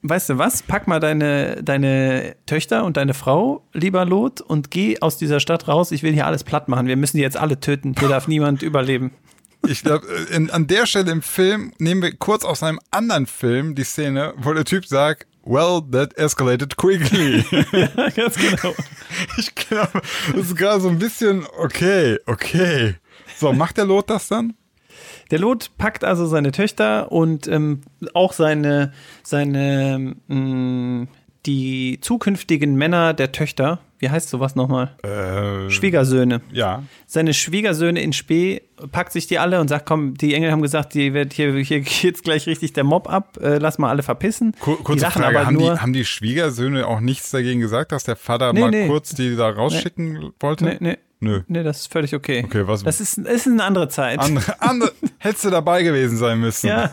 weißt du was? Pack mal deine, deine Töchter und deine Frau, lieber Lot, und geh aus dieser Stadt raus. Ich will hier alles platt machen. Wir müssen die jetzt alle töten. Hier darf niemand überleben. Ich glaube, an der Stelle im Film nehmen wir kurz aus einem anderen Film die Szene, wo der Typ sagt, well, that escalated quickly. Ja, ganz genau. ich glaube, das ist gerade so ein bisschen, okay, okay. So, macht der Lot das dann? Der Lot packt also seine Töchter und ähm, auch seine, seine mh, die zukünftigen Männer der Töchter, wie heißt sowas nochmal? Äh, Schwiegersöhne. ja. Seine Schwiegersöhne in Spee, packt sich die alle und sagt, komm, die Engel haben gesagt, die wird hier, hier geht's gleich richtig der Mob ab, äh, lass mal alle verpissen. Kur die kurze Frage, aber haben die, nur, haben die Schwiegersöhne auch nichts dagegen gesagt, dass der Vater Nee, mal nee. kurz die da rausschicken wollte? nee, nee, Nö. nee, das ist völlig okay. Okay, was- Das ist, ist eine andere Zeit. Andere, andere, hättest du dabei gewesen sein müssen. Ja.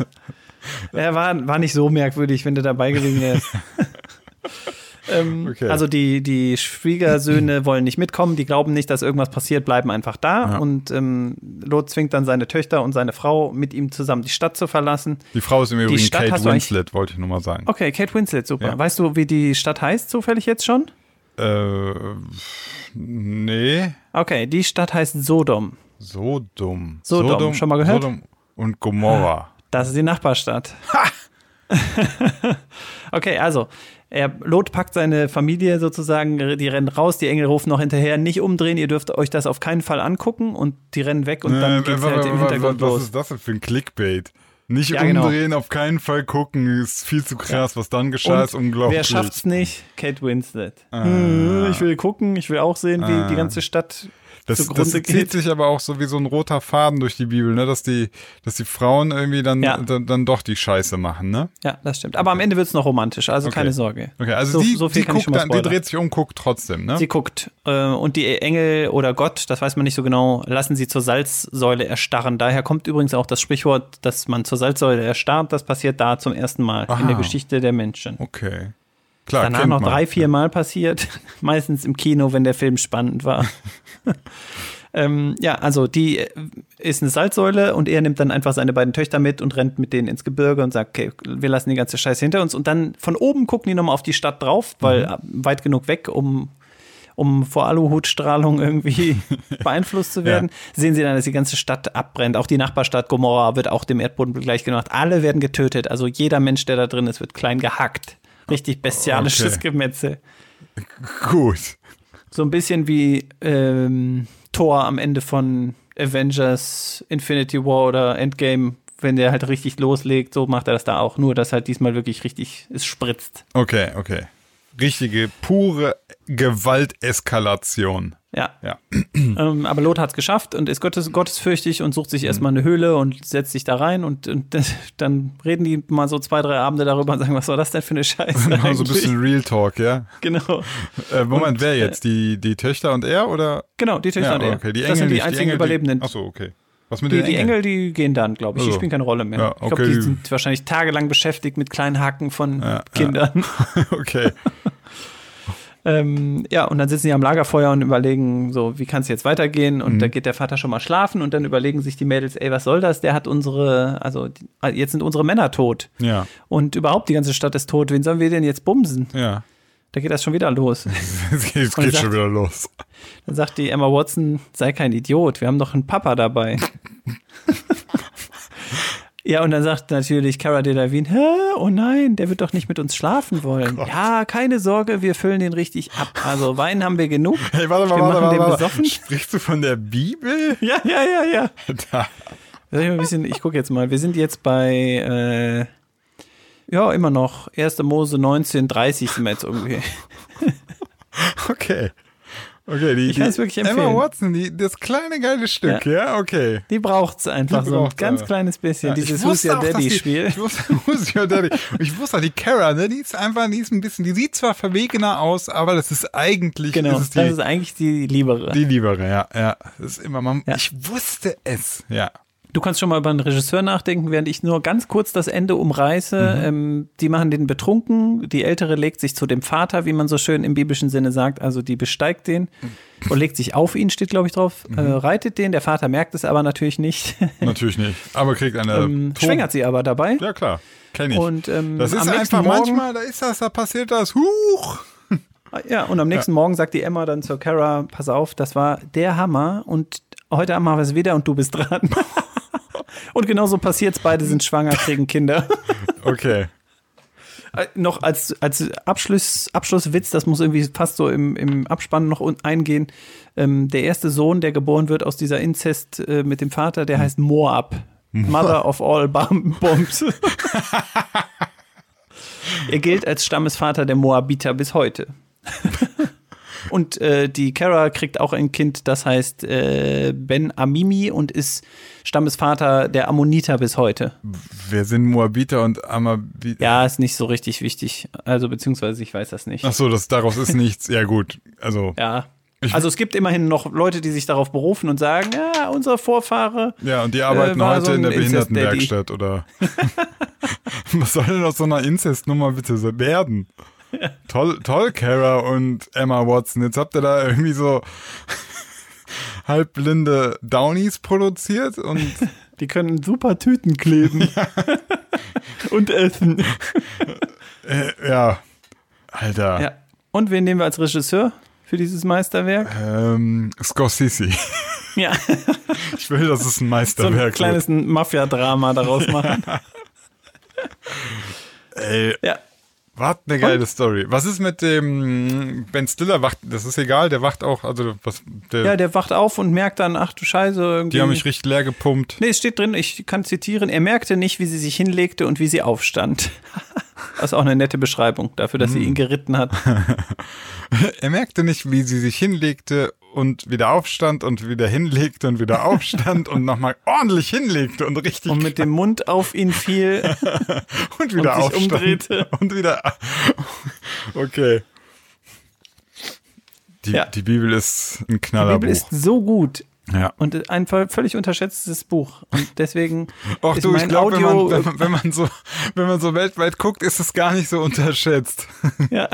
Er war, war nicht so merkwürdig, wenn du dabei gewesen wärst. ähm, Okay. Also die, die Schwiegersöhne wollen nicht mitkommen, die glauben nicht, dass irgendwas passiert, bleiben einfach da. Ja. Und ähm, Lot zwingt dann seine Töchter und seine Frau, mit ihm zusammen die Stadt zu verlassen. Die Frau ist im Übrigen Stadt Kate Winslet, wollte ich nur mal sagen. Okay, Kate Winslet, super. Ja. Weißt du, wie die Stadt heißt, zufällig jetzt schon? Äh, nee, Okay, die Stadt heißt Sodom. so dumm. Sodom, schon mal gehört? Sodom und Gomorra. Das ist die Nachbarstadt. okay, also, er, Lot packt seine Familie sozusagen, die rennen raus, die Engel rufen noch hinterher, nicht umdrehen, ihr dürft euch das auf keinen Fall angucken und die rennen weg und dann Äh, geht's halt im Hintergrund Was los. ist das denn für ein Clickbait? Nicht Ja, genau. umdrehen, auf keinen Fall gucken, ist viel zu krass. Was dann geschah, ist Und unglaublich. wer schafft's nicht? Kate Winslet. Äh, Ich will gucken, ich will auch sehen, wie Ah. die ganze Stadt Das, das zieht sich aber auch so wie so ein roter Faden durch die Bibel, ne? dass, die, dass die Frauen irgendwie dann, Ja. dann, dann doch die Scheiße machen. Ne? Ja, das stimmt. Aber am Ende wird's noch romantisch, also Okay. keine Sorge. Okay, also so, die, so viel die, guckt dann, die dreht sich um, guckt trotzdem. Ne? Sie guckt. Äh, und die Engel oder Gott, das weiß man nicht so genau, lassen sie zur Salzsäule erstarren. Daher kommt übrigens auch das Sprichwort, dass man zur Salzsäule erstarrt. Das passiert da zum ersten Mal Aha. in der Geschichte der Menschen. Okay. Klar, Danach noch drei, vier Mal passiert. Meistens im Kino, wenn der Film spannend war. ähm, ja, also die äh, ist eine Salzsäule und er nimmt dann einfach seine beiden Töchter mit und rennt mit denen ins Gebirge und sagt, okay, wir lassen die ganze Scheiße hinter uns. Und dann von oben gucken die nochmal auf die Stadt drauf, weil äh, weit genug weg, um um vor Aluhutstrahlung irgendwie beeinflusst zu werden, sehen sie dann, dass die ganze Stadt abbrennt. Auch die Nachbarstadt Gomorra wird auch dem Erdboden gleich gemacht. Alle werden getötet. Also jeder Mensch, der da drin ist, wird klein gehackt. Richtig bestialisches Okay. Gemetzel. Gut. So ein bisschen wie ähm, Thor am Ende von Avengers, Infinity War oder Endgame, wenn der halt richtig loslegt, so macht er das da auch. Nur, dass halt diesmal wirklich richtig es spritzt. Okay, okay. Richtige, pure Gewalteskalation. Ja. Ja. Ähm, aber Lot hat es geschafft und ist Gottes, gottesfürchtig und sucht sich erstmal eine Höhle und setzt sich da rein und, und das, dann reden die mal so zwei, drei Abende darüber und sagen, was war das denn für eine Scheiße? Genau, so ein bisschen Real Talk, ja. Genau. Äh, Moment, Und, wer äh, jetzt? Die, die Töchter und er oder? Genau, die Töchter ja, und er. okay. Die das Engel sind die nicht, einzigen Engel, Überlebenden. Die, achso, okay. Was mit Die, den die Engeln? Engel, die gehen dann, glaube ich. Die Also. spielen keine Rolle mehr. Ja, Ich glaube, okay, die die- sind wahrscheinlich tagelang beschäftigt mit kleinen Haken von Ja, Kindern. okay. Ähm, ja, und dann sitzen die am Lagerfeuer und überlegen, so, wie kann es jetzt weitergehen? Mhm. Und da geht der Vater schon mal schlafen und dann überlegen sich die Mädels, ey, was soll das? Der hat unsere, also die, jetzt sind unsere Männer tot. Ja, Und überhaupt die ganze Stadt ist tot. Wen sollen wir denn jetzt bumsen? ja. Da geht das schon wieder los. Es geht, geht sagt- schon wieder los. Dann sagt die Emma Watson, sei kein Idiot, wir haben doch einen Papa dabei. ja, und dann sagt natürlich Cara Delevingne, Hä? oh nein, der wird doch nicht mit uns schlafen wollen. Ja, keine Sorge, wir füllen den richtig ab. Also Wein haben wir genug. Hey, warte mal, wir warte den warte. besoffen. Sprichst du von der Bibel? Ja, ja, ja, ja. Da. Ich, mal ein bisschen, ich gucke jetzt mal. Wir sind jetzt bei, äh, ja, immer noch 1. Mose 19, 30 sind wir jetzt irgendwie. Okay. Okay, die, Ich kann die es wirklich Emma empfehlen. Watson, die, das kleine geile Stück, ja, okay. Die braucht's einfach Die so ein ganz aber. kleines bisschen. Ja, Dieses Who's Your die- Daddy-Spiel. Ich wusste, Who's Your Daddy. Und ich wusste auch, die Kara, ne, die ist einfach, die ist ein bisschen, die sieht zwar verwegener aus, aber das ist eigentlich, Genau, ist es das die, ist eigentlich die liebere. die liebere, ja, ja. Das ist immer, man, Ja. ich wusste es, ja. Du kannst schon mal über einen Regisseur nachdenken, während ich nur ganz kurz das Ende umreiße. Mhm. Ähm, die machen den betrunken, die Ältere legt sich zu dem Vater, wie man so schön im biblischen Sinne sagt, also die besteigt den und legt sich auf ihn, steht glaube ich drauf, Mhm. äh, reitet den, der Vater merkt es aber natürlich nicht, Natürlich nicht. Aber kriegt eine. ähm, Ton- schwängert sie aber dabei. Ja, klar. Kenn ich. Und ähm, das ist einfach Morgen, manchmal, da ist das, da passiert das. Huch! Ja, und am nächsten Morgen sagt die Emma dann zur Kara, pass auf, das war der Hammer und heute machen wir es wieder und du bist dran. und genauso passiert's, beide sind schwanger, kriegen Kinder. Okay. Äh, noch als, als Abschluss, Abschlusswitz, das muss irgendwie fast so im, im Abspann noch un- eingehen. Ähm, der erste Sohn, der geboren wird aus dieser Inzest äh, mit dem Vater, der heißt Moab. Mother of all Bombs. er gilt als Stammesvater der Moabiter bis heute. und äh, die Kara kriegt auch ein Kind, das heißt äh, Ben Amimi und ist Stammesvater der Ammoniter bis heute. Wer sind Moabiter und Amabiter? Ja, ist nicht so richtig wichtig. Also, beziehungsweise ich weiß das nicht. Ach so, das, daraus ist nichts. Ja, gut. Also, Ja. Also es gibt immerhin noch Leute, die sich darauf berufen und sagen, ja, unser Vorfahre. ja, und die arbeiten war heute so in der. Behindertenwerkstatt, oder? Was soll denn aus so einer Inzestnummer bitte werden? Toll, toll, Kara und Emma Watson. Jetzt habt ihr da irgendwie so halbblinde Downies produziert und Die können super Tüten kleben. und essen. äh, ja, Alter. Ja. Und wen nehmen wir als Regisseur für dieses Meisterwerk? Ähm, Scorsese. Ja, Ich will, dass es ein so ein Meisterwerk kleines Mafia-Drama daraus machen. Ey, Ja. Was eine geile Story. Was ist mit dem Ben Stiller? Wacht, das ist egal, der wacht auch, also was, der, ja, der wacht auf und merkt dann, ach du Scheiße, irgendwie. die haben mich richtig leer gepumpt. Nee, es steht drin, ich kann zitieren, er merkte nicht, wie sie sich hinlegte und wie sie aufstand. Das ist auch eine nette Beschreibung dafür, dass Mhm. sie ihn geritten hat. Er merkte nicht, wie sie sich hinlegte und wieder aufstand und wieder hinlegte und wieder aufstand und nochmal ordentlich hinlegte und richtig Und mit dem Mund auf ihn fiel. und wieder und aufstand umdrehte. und wieder okay. Die, Ja. die Bibel ist ein Die Knallerbuch. Bibel ist so gut ja. und ein völlig unterschätztes Buch. Und deswegen Och du, ich glaube, wenn Audio. man, wenn, man, wenn man so, wenn man so weltweit guckt, ist es gar nicht so unterschätzt. ja.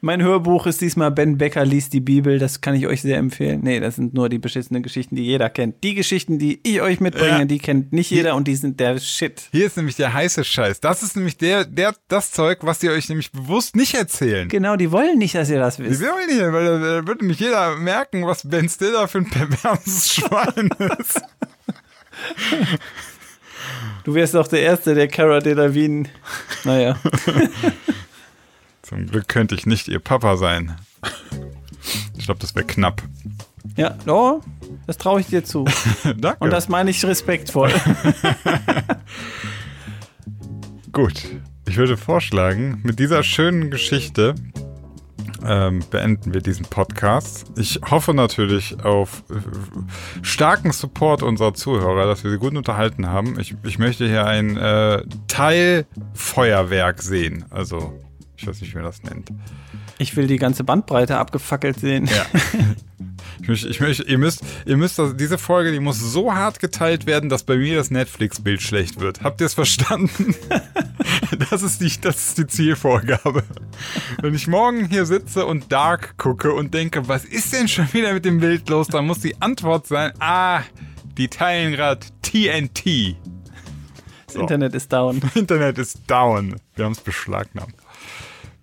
Mein Hörbuch ist diesmal Ben Becker liest die Bibel. Das kann ich euch sehr empfehlen. Nee, das sind nur die beschissenen Geschichten, die jeder kennt. Die Geschichten, die ich euch mitbringe, Ja. die kennt nicht jeder und die sind der Shit. Hier ist nämlich der heiße Scheiß. Das ist nämlich der, der, das Zeug, was die euch nämlich bewusst nicht erzählen. Genau, die wollen nicht, dass ihr das Die wisst. will ich nicht, weil da da würde nämlich jeder merken, was Ben Stiller für ein perverses Schwein ist. Du wärst doch der Erste, der Cara Delevingne. Naja. Zum Glück könnte ich nicht ihr Papa sein. Ich glaube, das wäre knapp. Ja, oh, das traue ich dir zu. Danke. Und das meine ich respektvoll. Gut. Ich würde vorschlagen, mit dieser schönen Geschichte ähm, beenden wir diesen Podcast. Ich hoffe natürlich auf äh, starken Support unserer Zuhörer, dass wir sie gut unterhalten haben. Ich, ich möchte hier ein äh, Teilfeuerwerk sehen. Also, ich weiß nicht, wie man das nennt. Ich will die ganze Bandbreite abgefackelt sehen. Ja. Ich möchte, ich möchte, ihr müsst, ihr müsst, das, diese Folge, die muss so hart geteilt werden, dass bei mir das Netflix-Bild schlecht wird. Habt ihr es verstanden? Das ist, die, das ist die Zielvorgabe. Wenn ich morgen hier sitze und Dark gucke und denke, was ist denn schon wieder mit dem Bild los, dann muss die Antwort sein, ah, die teilen gerade TNT. Das Internet ist down. Internet ist down. Wir haben es beschlagnahmt.